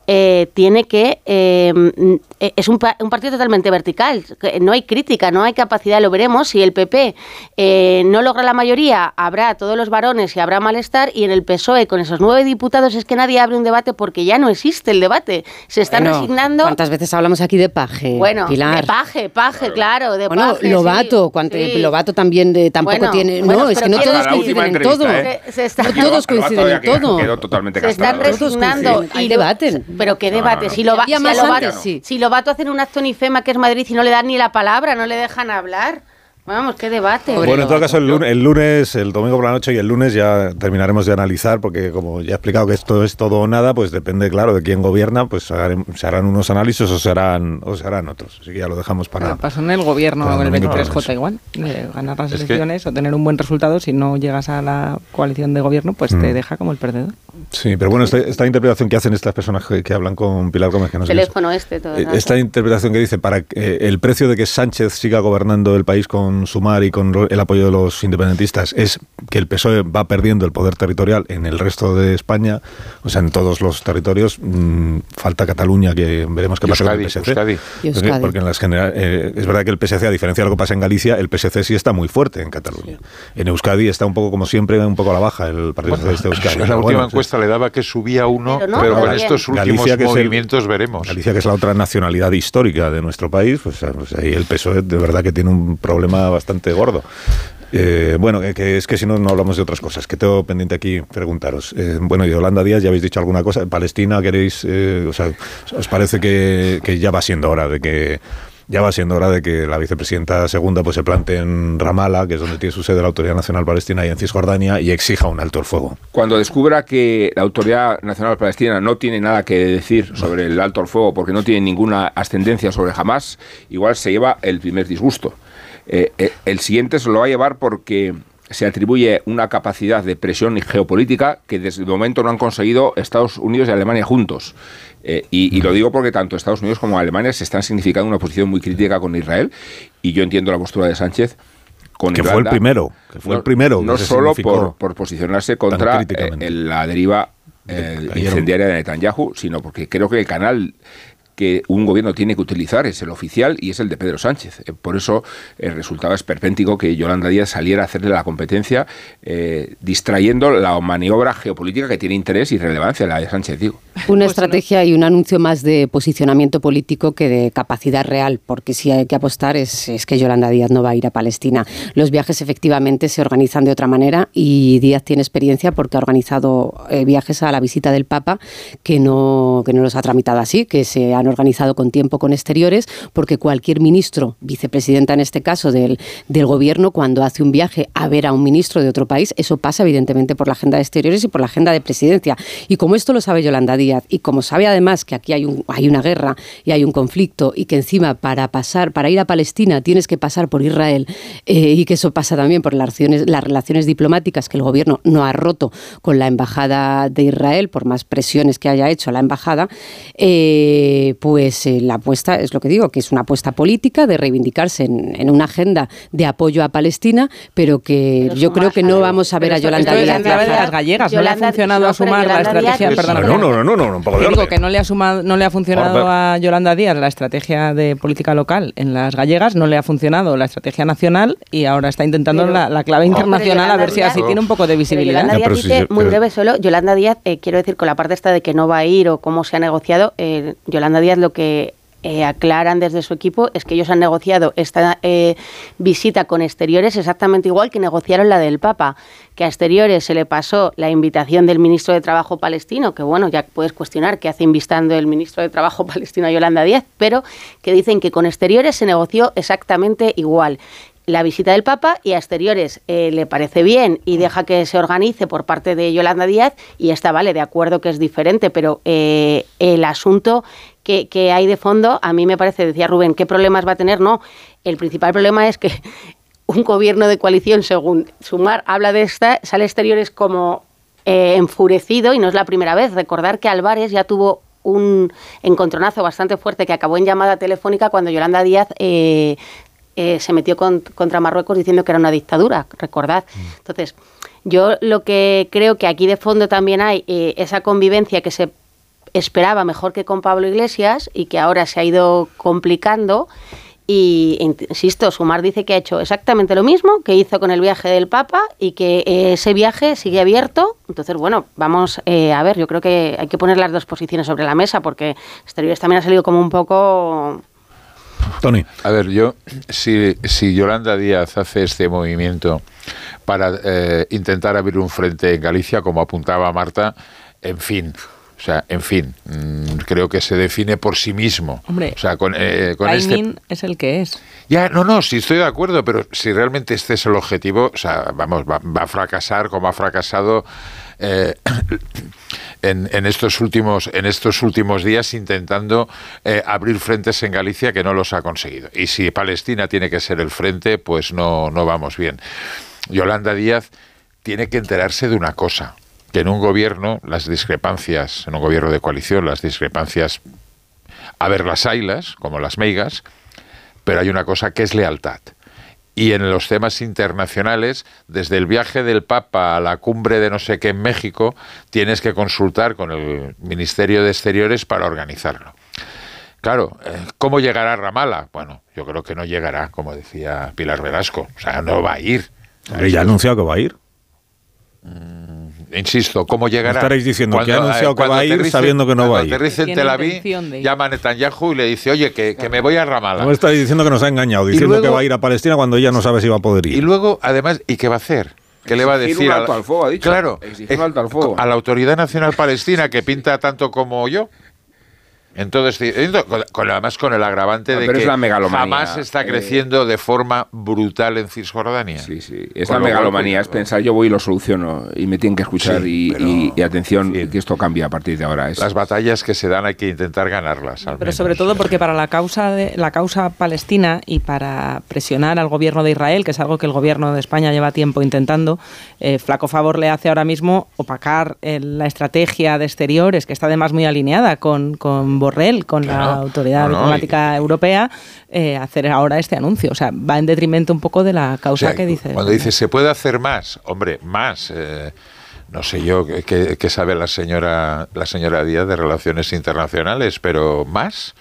eh, tiene que... eh, mm, eh, es un, pa- un partido totalmente vertical. que No hay crítica, no hay capacidad, lo veremos. Si el PP eh, no logra la mayoría, habrá todos los varones y habrá malestar. Y en el PSOE, con esos nueve diputados, es que nadie abre un debate porque ya no existe el debate. Se están Bueno, resignando... ¿Cuántas veces hablamos aquí de paje? Bueno, Pilar? de paje, paje, claro, de Bueno, paje, Lobato, sí, cuánto- sí. Lobato también de- tampoco Bueno, tiene. bueno, no, es que no todos coinciden en todo. ¿eh? Se- se está- No todos coinciden en todo. Quedó totalmente Se están. Todos resignando. Hay y debaten. Pero qué no, debate. no. Si, Loba- Había si a antes, sí. si Lobato hacen un acto en IFEMA que es Madrid y no le dan ni la palabra, no le dejan hablar. Vamos, qué debate. Bueno, en todo caso, el lunes, el lunes, el domingo por la noche y el lunes ya terminaremos de analizar, porque como ya he explicado que esto es todo o nada, pues depende, claro, de quién gobierna, pues se harán unos análisis o se harán, o se harán otros. Así que ya lo dejamos para... Pero pasó en el gobierno para el domingo por la 23J noche. igual. de ganar las Es que- elecciones o tener un buen resultado, si no llegas a la coalición de gobierno, pues te Mm. deja como el perdedor. Sí, pero bueno, esta, esta interpretación que hacen estas personas que, que hablan con Pilar Gómez, que no sé qué es, Teléfono este, todo. Eh. Esta interpretación que dice, para que, eh, el precio de que Sánchez siga gobernando el país con Sumar y con el apoyo de los independentistas es que el PSOE va perdiendo el poder territorial en el resto de España, o sea, en todos los territorios. Mm, falta Cataluña, que veremos qué pasa con el Euskadi, PSC. Euskadi. Porque, en las general, eh, es verdad que el PSC, a diferencia de lo que pasa en Galicia, el PSC sí está muy fuerte en Cataluña. En Euskadi está un poco, como siempre, un poco a la baja el Partido Socialista de Euskadi. la última bueno, sí. encuesta le daba que subía uno, Pero pero, no, con estos últimos Galicia, que es el- movimientos veremos. Galicia, que es la otra nacionalidad histórica de nuestro país, pues, pues ahí el PSOE de verdad que tiene un problema bastante gordo. Eh, bueno, que, es que si no, no hablamos de otras cosas, que tengo pendiente aquí preguntaros. Eh, bueno, y Holanda Díaz, ya habéis dicho alguna cosa. Palestina, ¿queréis, o sea, os parece que, que ya va siendo hora de que ya va siendo hora de que la vicepresidenta segunda pues se plante en Ramallah, que es donde tiene su sede la Autoridad Nacional Palestina y en Cisjordania, y exija un alto el fuego. Cuando descubra que la Autoridad Nacional Palestina no tiene nada que decir sobre el alto el fuego porque no tiene ninguna ascendencia sobre Hamas, igual se lleva el primer disgusto. Eh, eh, el siguiente se lo va a llevar porque se atribuye una capacidad de presión geopolítica que desde el momento no han conseguido Estados Unidos y Alemania juntos. Eh, y, lo digo porque tanto Estados Unidos como Alemania se están significando una posición muy crítica con Israel y yo entiendo la postura de Sánchez. Con que fue el primero, que fue el primero. No solo por, posicionarse contra eh, la deriva eh, incendiaria de Netanyahu, sino porque creo que el canal que un gobierno tiene que utilizar es el oficial y es el de Pedro Sánchez. Eh, por eso eh, resultaba esperpéntico que Yolanda Díaz saliera a hacerle la competencia, eh, distrayendo la maniobra geopolítica que tiene interés y relevancia, la de Sánchez, digo. Una pues estrategia y un anuncio más de posicionamiento político que de capacidad real, porque si hay que apostar es, es que Yolanda Díaz no va a ir a Palestina. Los viajes efectivamente se organizan de otra manera y Díaz tiene experiencia porque ha organizado viajes a la visita del Papa que no, que no los ha tramitado así, que se han organizado con tiempo con exteriores, porque cualquier ministro, vicepresidenta en este caso del, del gobierno, cuando hace un viaje a ver a un ministro de otro país, eso pasa evidentemente por la agenda de exteriores y por la agenda de presidencia. Y como esto lo sabe Yolanda Díaz, y como sabe además que aquí hay, un, hay una guerra y hay un conflicto, y que encima para pasar, para ir a Palestina tienes que pasar por Israel, eh, y que eso pasa también por las relaciones, las relaciones diplomáticas que el gobierno no ha roto con la embajada de Israel, por más presiones que haya hecho la embajada, eh, pues eh, la apuesta, es lo que digo, que es una apuesta política de reivindicarse en, una agenda de apoyo a Palestina, pero que yo creo que no vamos a ver a Yolanda Díaz. de las gallegas, no le ha funcionado a sumar la estrategia, perdón, no, no, no, no, un poco de digo que no le ha sumado, no le ha funcionado a Yolanda Díaz la estrategia de política local en las gallegas, no le ha funcionado la estrategia nacional y ahora está intentando la, clave internacional a ver si así tiene un poco de visibilidad. Yolanda Díaz dice, muy breve solo, Yolanda Díaz, eh, quiero decir con la parte esta de que no va a ir o cómo se ha negociado, eh, Yolanda Díaz lo que eh, aclaran desde su equipo es que ellos han negociado esta eh, visita con exteriores exactamente igual que negociaron la del Papa, que a exteriores se le pasó la invitación del ministro de Trabajo palestino, que bueno, ya puedes cuestionar qué hace invistando el ministro de Trabajo palestino Yolanda Díaz, pero que dicen que con exteriores se negoció exactamente igual la visita del Papa y a exteriores eh, le parece bien y deja que se organice por parte de Yolanda Díaz y está, vale, de acuerdo que es diferente, pero el asunto que, que, hay de fondo, a mí me parece, decía Rubén, ¿qué problemas va a tener? No, el principal problema es que un gobierno de coalición, según Sumar habla de esta, sale exteriores como eh, enfurecido y no es la primera vez. Recordar que Álvarez ya tuvo un encontronazo bastante fuerte que acabó en llamada telefónica cuando Yolanda Díaz eh, eh, se metió contra Marruecos diciendo que era una dictadura, recordad. Mm. Entonces, yo lo que creo que aquí de fondo también hay esa convivencia que se esperaba mejor que con Pablo Iglesias y que ahora se ha ido complicando. Y insisto, Sumar dice que ha hecho exactamente lo mismo que hizo con el viaje del Papa y que eh, ese viaje sigue abierto. Entonces, bueno, vamos a ver, yo creo que hay que poner las dos posiciones sobre la mesa porque Exteriores también ha salido como un poco Tony. A ver, yo, si, si Yolanda Díaz hace este movimiento para eh, intentar abrir un frente en Galicia, como apuntaba Marta, en fin, o sea, en fin, mm, creo que se define por sí mismo. Hombre, o sea, con, eh, este es el que es. Ya, no, no, sí estoy de acuerdo, pero si realmente este es el objetivo, o sea, vamos, va, va a fracasar como ha fracasado eh, en, estos últimos, en estos últimos días intentando eh, abrir frentes en Galicia que no los ha conseguido. Y si Palestina tiene que ser el frente, pues no, no vamos bien. Yolanda Díaz tiene que enterarse de una cosa, que en un gobierno las discrepancias, en un gobierno de coalición, las discrepancias, a ver las ailas, como las meigas, pero hay una cosa que es lealtad y en los temas internacionales, desde el viaje del Papa a la cumbre de no sé qué en México, tienes que consultar con el Ministerio de Exteriores para organizarlo. Claro, eh, ¿cómo llegará Ramala? Bueno, yo creo que no llegará, como decía Pilar Velasco. O sea, no va a ir. ya ha anunciado que va a ir. Insisto, ¿cómo llegará? Estaréis diciendo que ha anunciado que va a ir sabiendo que no va a ir. Cuando aterrice en Tel Aviv, llama a Netanyahu y le dice, oye, que, que me voy a Ramallah. No estáis diciendo que nos ha engañado, diciendo que va a ir a Palestina cuando ella no sabe si va a poder ir. Y luego, además, ¿y qué va a hacer? ¿Qué le va a decir? Un alto al fuego, ha dicho. Claro, un alto al fuego. a la Autoridad Nacional Palestina que pinta tanto como yo. Entonces, con, además con el agravante Ah, de pero que es la megalomanía. jamás está Eh, creciendo de forma brutal en Cisjordania. Sí, sí. Es Con la megalomanía, es cuidado. pensar yo voy y lo soluciono y me tienen que escuchar Sí, y, pero- y- y atención que esto cambia a partir de ahora. Es, Las batallas que se dan hay que intentar ganarlas. al Pero menos. sobre todo porque para la causa de la causa palestina y para presionar al gobierno de Israel, que es algo que el gobierno de España lleva tiempo intentando, eh, flaco favor le hace ahora mismo opacar eh, la estrategia de exteriores, que está además muy alineada con, con Borrell, con la autoridad No, no, diplomática europea, eh, hacer ahora este anuncio. O sea, va en detrimento un poco de la causa O sea, que dice. Cuando dice se puede hacer más, hombre, más. eh, no sé yo qué sabe la señora la señora Díaz de relaciones internacionales, pero más.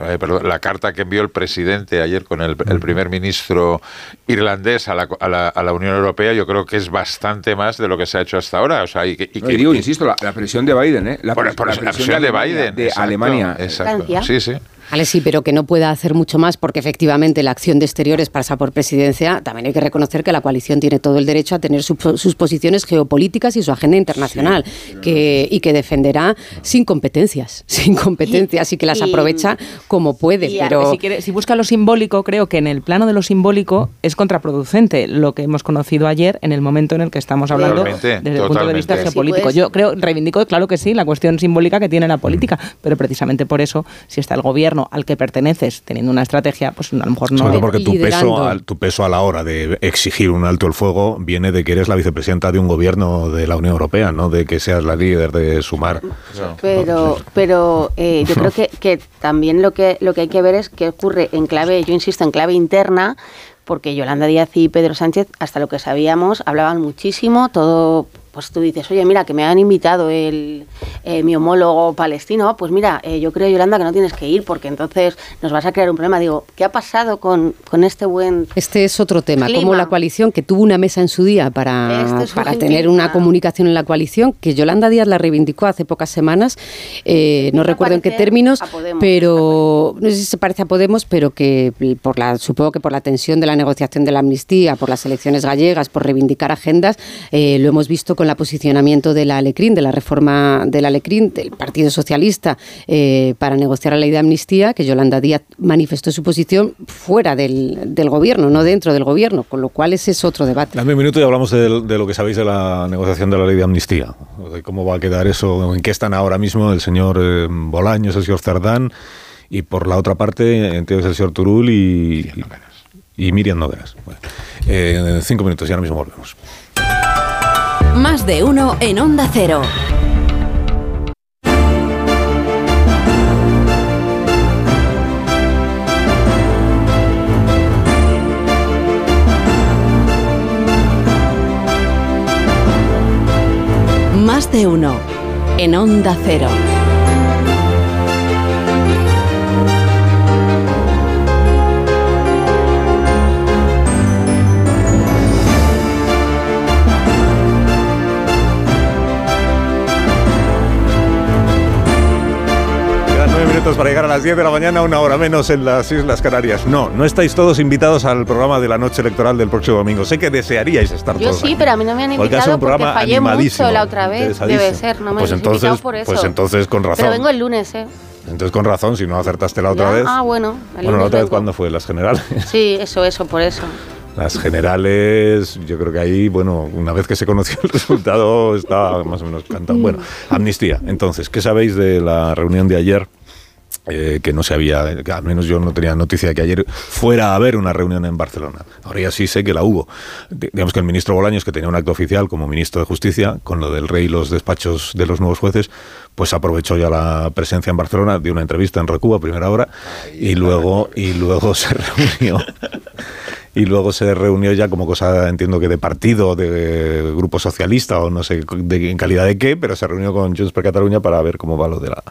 Eh, la carta que envió el presidente ayer con el, el primer ministro irlandés a la, a, la, a la Unión Europea, yo creo que es bastante más de lo que se ha hecho hasta ahora. O sea, y que, y No, que- y digo, insisto, la, la presión de Biden, ¿eh? La, Por- pres- por la la presión de Biden, De exacto, Alemania. exacto. Francia. Sí, sí. Vale, sí, pero que no pueda hacer mucho más porque efectivamente la acción de exteriores pasa por presidencia. También hay que reconocer que la coalición tiene todo el derecho a tener su- sus posiciones geopolíticas y su agenda internacional que, y que defenderá sin competencias, sin competencias y que las Y- aprovecha como puede. Pero si, quiere- si busca lo simbólico, creo que en el plano de lo simbólico es contraproducente lo que hemos conocido ayer en el momento en el que estamos hablando Totalmente, desde el punto de vista geopolítico. Sí, pues. Yo creo, reivindico, claro que sí, la cuestión simbólica que tiene la política, pero precisamente por eso, si está el gobierno al que perteneces teniendo una estrategia, pues a lo mejor no. Sobre porque tu liderando. peso, al- tu peso a la hora de exigir un alto el fuego viene de que eres la vicepresidenta de un gobierno de la Unión Europea, no de que seas la líder de Sumar. Pero, pero eh, yo creo que, que también lo que, lo que hay que ver es qué ocurre en clave, yo insisto, en clave interna, porque Yolanda Díaz y Pedro Sánchez, hasta lo que sabíamos, hablaban muchísimo, todo, pues tú dices, oye, mira, que me han invitado el, eh, mi homólogo palestino, pues mira, eh, yo creo, Yolanda, que no tienes que ir, porque entonces nos vas a crear un problema. Digo, ¿qué ha pasado con, con este buen... Este es otro tema, Clima. como la coalición que tuvo una mesa en su día para, Este para tener clima. una comunicación en la coalición, que Yolanda Díaz la reivindicó hace pocas semanas, eh, no recuerdo en qué términos, Podemos, pero no sé si se parece a Podemos, pero que por la, supongo que por la tensión de la negociación de la amnistía, por las elecciones gallegas, por reivindicar agendas, lo hemos visto con el posicionamiento de la Alecrín, de la reforma del Alecrín, del Partido Socialista, eh, para negociar la ley de amnistía, que Yolanda Díaz manifestó su posición fuera del, del gobierno, no dentro del gobierno, con lo cual ese es otro debate. Dame un minuto y hablamos de, de lo que sabéis de la negociación de la ley de amnistía. De cómo va a quedar eso, en qué están ahora mismo el señor eh, Bolaños, el señor Cerdán, y por la otra parte, entiendo el señor Turul y, y, Miriam Nogueras. Bueno, eh, en cinco minutos, ya ahora mismo volvemos. Más de uno en Onda Cero. Más de uno en Onda Cero. Minutos para llegar a las 10 de la mañana, una hora menos en las Islas Canarias. No, no estáis todos invitados al programa de la noche electoral del próximo domingo. Sé que desearíais estar Yo todos. sí, aquí. pero a mí no me han Porque ha sido invitado un porque programa fallé animadísimo, mucho la otra vez. Debe ser, no me pues entonces, invitado por eso. Pues entonces con razón. Pero vengo el lunes, ¿eh? Entonces con razón, si no acertaste la otra Ya, vez. Ah, bueno. bueno, la otra vez cuando fue, las generales. Sí, eso, eso, por eso. Las generales, yo creo que ahí, bueno, una vez que se conoció el resultado, estaba más o menos cantado. Bueno, amnistía. Entonces, ¿qué sabéis de la reunión de ayer? Eh, que no se había, que al menos yo no tenía noticia de que ayer fuera a haber una reunión en Barcelona. Ahora ya sí sé que la hubo. Di- Digamos que el ministro Bolaños, que tenía un acto oficial como ministro de Justicia, con lo del rey y los despachos de los nuevos jueces, pues aprovechó ya la presencia en Barcelona, dio una entrevista en Recuba a primera hora y luego, y luego se reunió y luego se reunió ya como cosa, entiendo que de partido, de grupo socialista o no sé de, en calidad de qué, pero se reunió con Junts per Cataluña para ver cómo va lo de la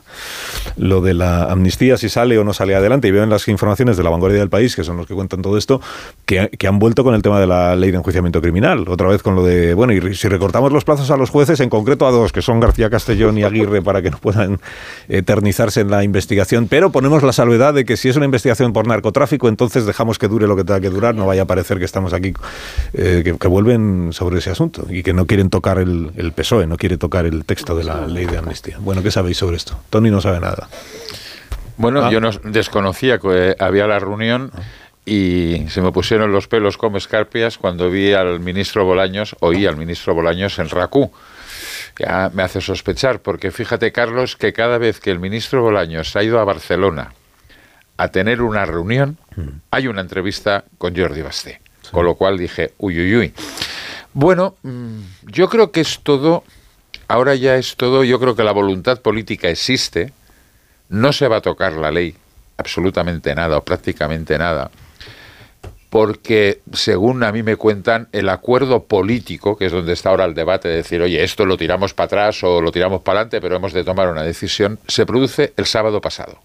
lo de la amnistía, si sale o no sale adelante. Y veo en las informaciones de la vanguardia del país, que son los que cuentan todo esto, que, que han vuelto con el tema de la ley de enjuiciamiento criminal. Otra vez con lo de, bueno, y si recortamos los plazos a los jueces, en concreto a dos, que son García Castellón y Aguirre, para que no puedan eternizarse en la investigación, pero ponemos la salvedad de que si es una investigación por narcotráfico, entonces dejamos que dure lo que tenga que durar, no vaya a parecer que estamos aquí, eh, que, vuelven sobre ese asunto y que no quieren tocar el, el PSOE, no quiere tocar el texto de la ley de amnistía. Bueno, ¿qué sabéis sobre esto? Tony no sabe nada. Bueno, ah. yo no desconocía que había la reunión y se me pusieron los pelos como escarpias cuando vi al ministro Bolaños, oí al ministro Bolaños en RACU. Ya me hace sospechar, porque fíjate, Carlos, que cada vez que el ministro Bolaños ha ido a Barcelona a tener una reunión, mm. hay una entrevista con Jordi Basté. Con lo cual dije, uy, uy, uy. Bueno, mm, yo creo que es todo, ahora ya es todo, yo creo que la voluntad política existe, no se va a tocar la ley, absolutamente nada o prácticamente nada, porque según a mí me cuentan, el acuerdo político, que es donde está ahora el debate de decir, oye, esto lo tiramos para atrás o lo tiramos para adelante, pero hemos de tomar una decisión, se produce el sábado pasado.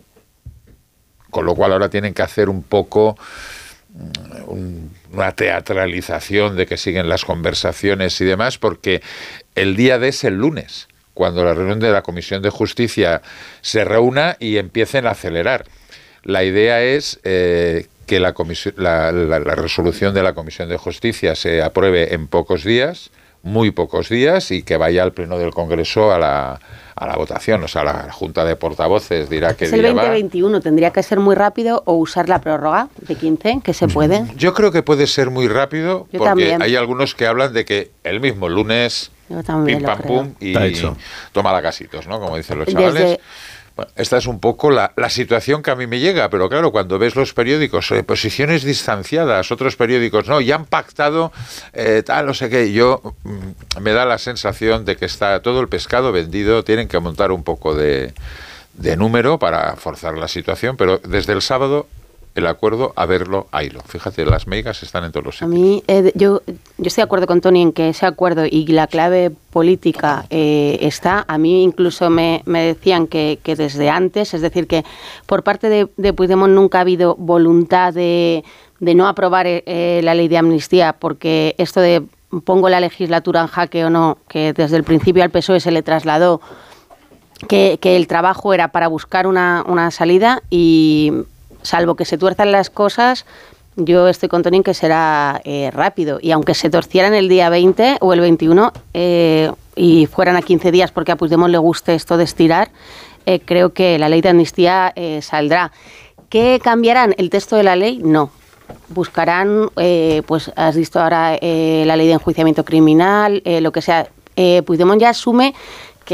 Con lo cual ahora tienen que hacer un poco mm, una teatralización de que siguen las conversaciones y demás, porque el día de es el lunes cuando la reunión de la Comisión de Justicia se reúna y empiecen a acelerar. La idea es eh, que la, la, resolución de la Comisión de Justicia se apruebe en pocos días, muy pocos días, y que vaya al Pleno del Congreso a la, a la votación. O sea, la Junta de Portavoces dirá que... Es el 2021, tendría que ser muy rápido o usar la prórroga de 15, que se puede. Yo creo que puede ser muy rápido, porque hay algunos que hablan de que el mismo lunes pim pam pum y toma la casitos, ¿no? Como dicen los chavales. Esta es un poco la, situación que a mí me llega, pero claro, cuando ves los periódicos, eh, posiciones distanciadas, otros periódicos, no, ya han pactado eh, tal, no sé qué, yo mm, me da la sensación de que está todo el pescado vendido, tienen que montar un poco de, de número para forzar la situación, pero desde el sábado el acuerdo a verlo, haylo. Fíjate, las megas están en todos los sitios. A mí, eh, yo, yo estoy de acuerdo con Tony en que ese acuerdo y la clave política eh, está. A mí incluso me, me decían que, que, desde antes, es decir, que por parte de, de Puigdemont nunca ha habido voluntad de, de no aprobar eh, la ley de amnistía, porque esto de pongo la legislatura en jaque o no, que desde el principio al PSOE se le trasladó que, que, el trabajo era para buscar una, una salida y salvo que se tuerzan las cosas, yo estoy con Tony que será eh, rápido. Y aunque se torcieran el día 20 o el 21 eh, y fueran a 15 días porque a Puigdemont le guste esto de estirar, eh, creo que la ley de amnistía saldrá. ¿Qué cambiarán? ¿El texto de la ley? No. Buscarán, pues has visto ahora la ley de enjuiciamiento criminal, lo que sea. Puigdemont ya asume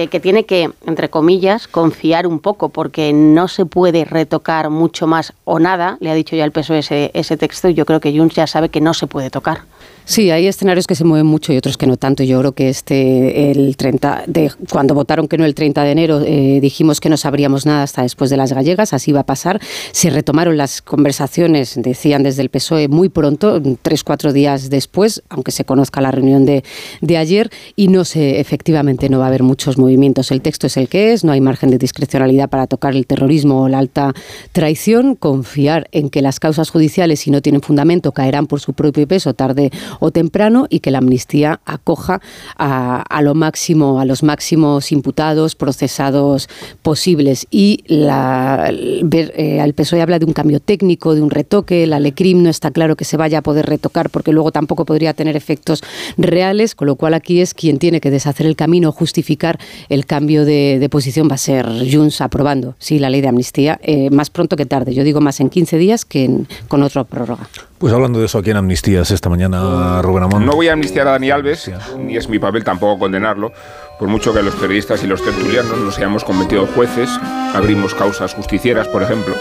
que, tiene que, entre comillas, confiar un poco, porque no se puede retocar mucho más o nada, le ha dicho ya el PSOE ese, ese texto, y yo creo que Junts ya sabe que no se puede tocar. Sí, hay escenarios que se mueven mucho y otros que no tanto. Yo creo que este, el 30 de, cuando votaron que no el 30 de enero, eh, dijimos que no sabríamos nada hasta después de las gallegas, así va a pasar. Se retomaron las conversaciones, decían desde el PSOE, muy pronto, tres, cuatro días después, aunque se conozca la reunión de, de ayer, y no sé, efectivamente no va a haber muchos movimientos. El texto es el que es, no hay margen de discrecionalidad para tocar el terrorismo o la alta traición. Confiar en que las causas judiciales, si no tienen fundamento, caerán por su propio peso tarde o temprano y que la amnistía acoja a, lo máximo, a los máximos imputados, procesados posibles. Y la, ver, eh, al PSOE habla de un cambio técnico, de un retoque, la LECRIM no está claro que se vaya a poder retocar porque luego tampoco podría tener efectos reales, con lo cual aquí es quien tiene que deshacer el camino, justificar el cambio de, posición, va a ser Junts aprobando, sí, la ley de amnistía, eh, más pronto que tarde. Yo digo más en 15 días que con otra prórroga. Pues hablando de eso aquí en Amnistías esta mañana, Rubén Amón. No voy a amnistiar a Dani Alves, ni es mi papel tampoco condenarlo, por mucho que los periodistas y los tertulianos nos hayamos convertido jueces, abrimos causas justicieras, por ejemplo,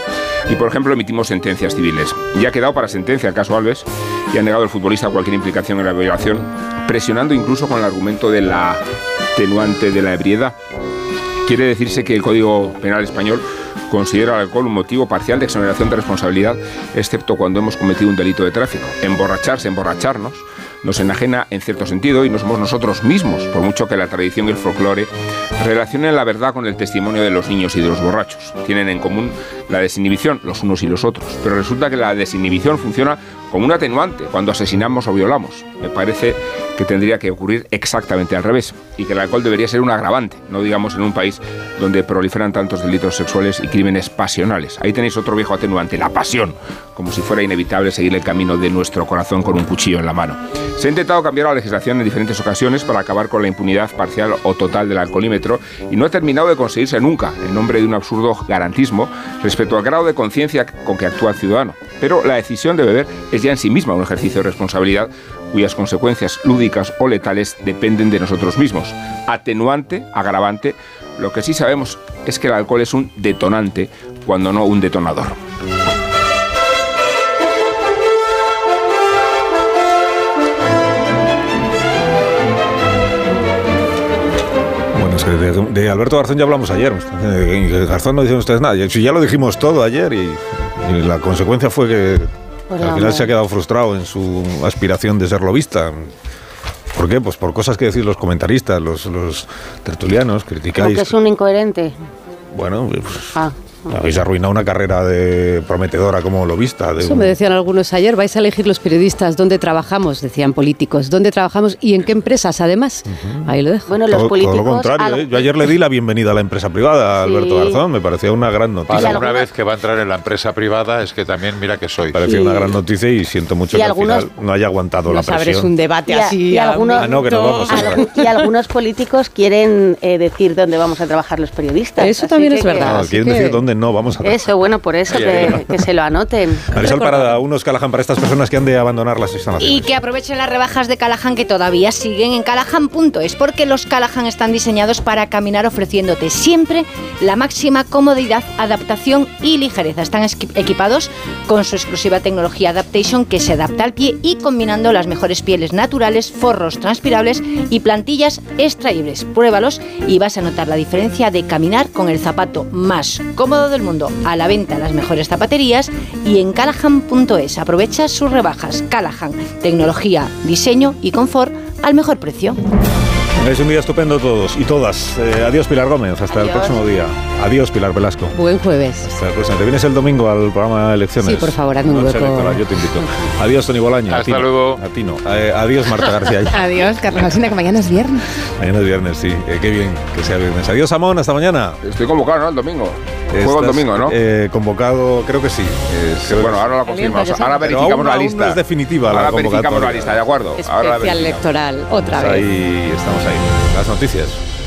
y por ejemplo emitimos sentencias civiles. Ya ha quedado para sentencia el caso Alves y ha negado el futbolista cualquier implicación en la violación, presionando incluso con el argumento de la tenuante de la ebriedad. Quiere decirse que el Código Penal español considera el alcohol un motivo parcial de exoneración de responsabilidad, excepto cuando hemos cometido un delito de tráfico. Emborracharse, emborracharnos, nos enajena en cierto sentido y no somos nosotros mismos, por mucho que la tradición y el folclore relacionen la verdad con el testimonio de los niños y de los borrachos. Tienen en común la desinhibición los unos y los otros, pero resulta que la desinhibición funciona como un atenuante cuando asesinamos o violamos. Me parece que tendría que ocurrir exactamente al revés y que el alcohol debería ser un agravante, no digamos en un país donde proliferan tantos delitos sexuales y crímenes pasionales. Ahí tenéis otro viejo atenuante, la pasión, como si fuera inevitable seguir el camino de nuestro corazón con un cuchillo en la mano. Se ha intentado cambiar la legislación en diferentes ocasiones para acabar con la impunidad parcial o total del alcoholímetro y no ha terminado de conseguirse nunca, en nombre de un absurdo garantismo respecto al grado de conciencia con que actúa el ciudadano. Pero la decisión de beber es ya en sí misma un ejercicio de responsabilidad cuyas consecuencias lúdicas o letales dependen de nosotros mismos. Atenuante, agravante, lo que sí sabemos es que el alcohol es un detonante, cuando no un detonador. Es de, de Alberto Garzón ya hablamos ayer. De Garzón no dicen ustedes nada. Ya lo dijimos todo ayer y, y la consecuencia fue que Pues al final se ha quedado frustrado en su aspiración de ser lobista. ¿Por qué? Pues por cosas que decís los comentaristas, los, los tertulianos, criticáis. que es un incoherente. Bueno, pues, Ah, habéis arruinado una carrera de prometedora como lobista. De Eso un- me decían algunos ayer, vais a elegir los periodistas dónde trabajamos, decían políticos, dónde trabajamos y en qué empresas además. Ahí lo dejo. Bueno, todo, todo lo contrario. ¿eh? Yo ayer le di la bienvenida a la empresa privada a Sí. Alberto Garzón. Me parecía una gran noticia. Para una vez que va a entrar en la empresa privada es que también mira que soy. parecía una gran noticia y siento mucho Y que algunos- al final no haya aguantado la Nos abres presión. un debate Y a- así. y a algunos- Ah, no, que nos vamos a y algunos políticos quieren eh, decir dónde vamos a trabajar los periodistas. Eso así también que es que- verdad. No, quieren que- decir dónde no vamos a Eso, bueno, por eso Ahí, que, ahí. que se lo anoten. Marisol Parada, unos Callahan para estas personas que han de abandonar las instalaciones. Y que aprovechen las rebajas de Callahan que todavía siguen en Callahan.es porque los Callahan están diseñados para caminar ofreciéndote siempre la máxima comodidad, adaptación y ligereza. Están equipados con su exclusiva tecnología Adaptation que se adapta al pie y combinando las mejores pieles naturales, forros transpirables y plantillas extraíbles. Pruébalos y vas a notar la diferencia de caminar con el zapato más cómodo del mundo. A la venta en las mejores zapaterías y en callahan.es. Aprovecha sus rebajas. Callahan, tecnología, diseño y confort al mejor precio. Tengáis un día estupendo todos y todas. Eh, adiós, Pilar Gómez. Hasta el próximo día. Adiós, Pilar Velasco. Buen jueves. Hasta el próximo. ¿Te vienes el domingo al programa de elecciones? Sí, por favor, hazme un hueco. electoral, yo te invito. Adiós, Tony Bolaño. a ti Hasta luego. A ti no. Eh, adiós, Marta García. Adiós, Carlos Alsina, que mañana es viernes. mañana es viernes, sí. Eh, qué bien que sea viernes. Adiós, Amón. Hasta mañana. Estoy convocado, ¿no? El domingo. Juego el domingo, ¿no? eh, convocado, creo que sí. Creo bueno, que ahora la sí. confirmamos. Ahora verificamos aún- la aún lista. no es definitiva la Ahora verificamos convocatoria. la lista, ¿de acuerdo? Ahora la Especial verificamos. electoral, otra Pues vez. ahí estamos Las noticias.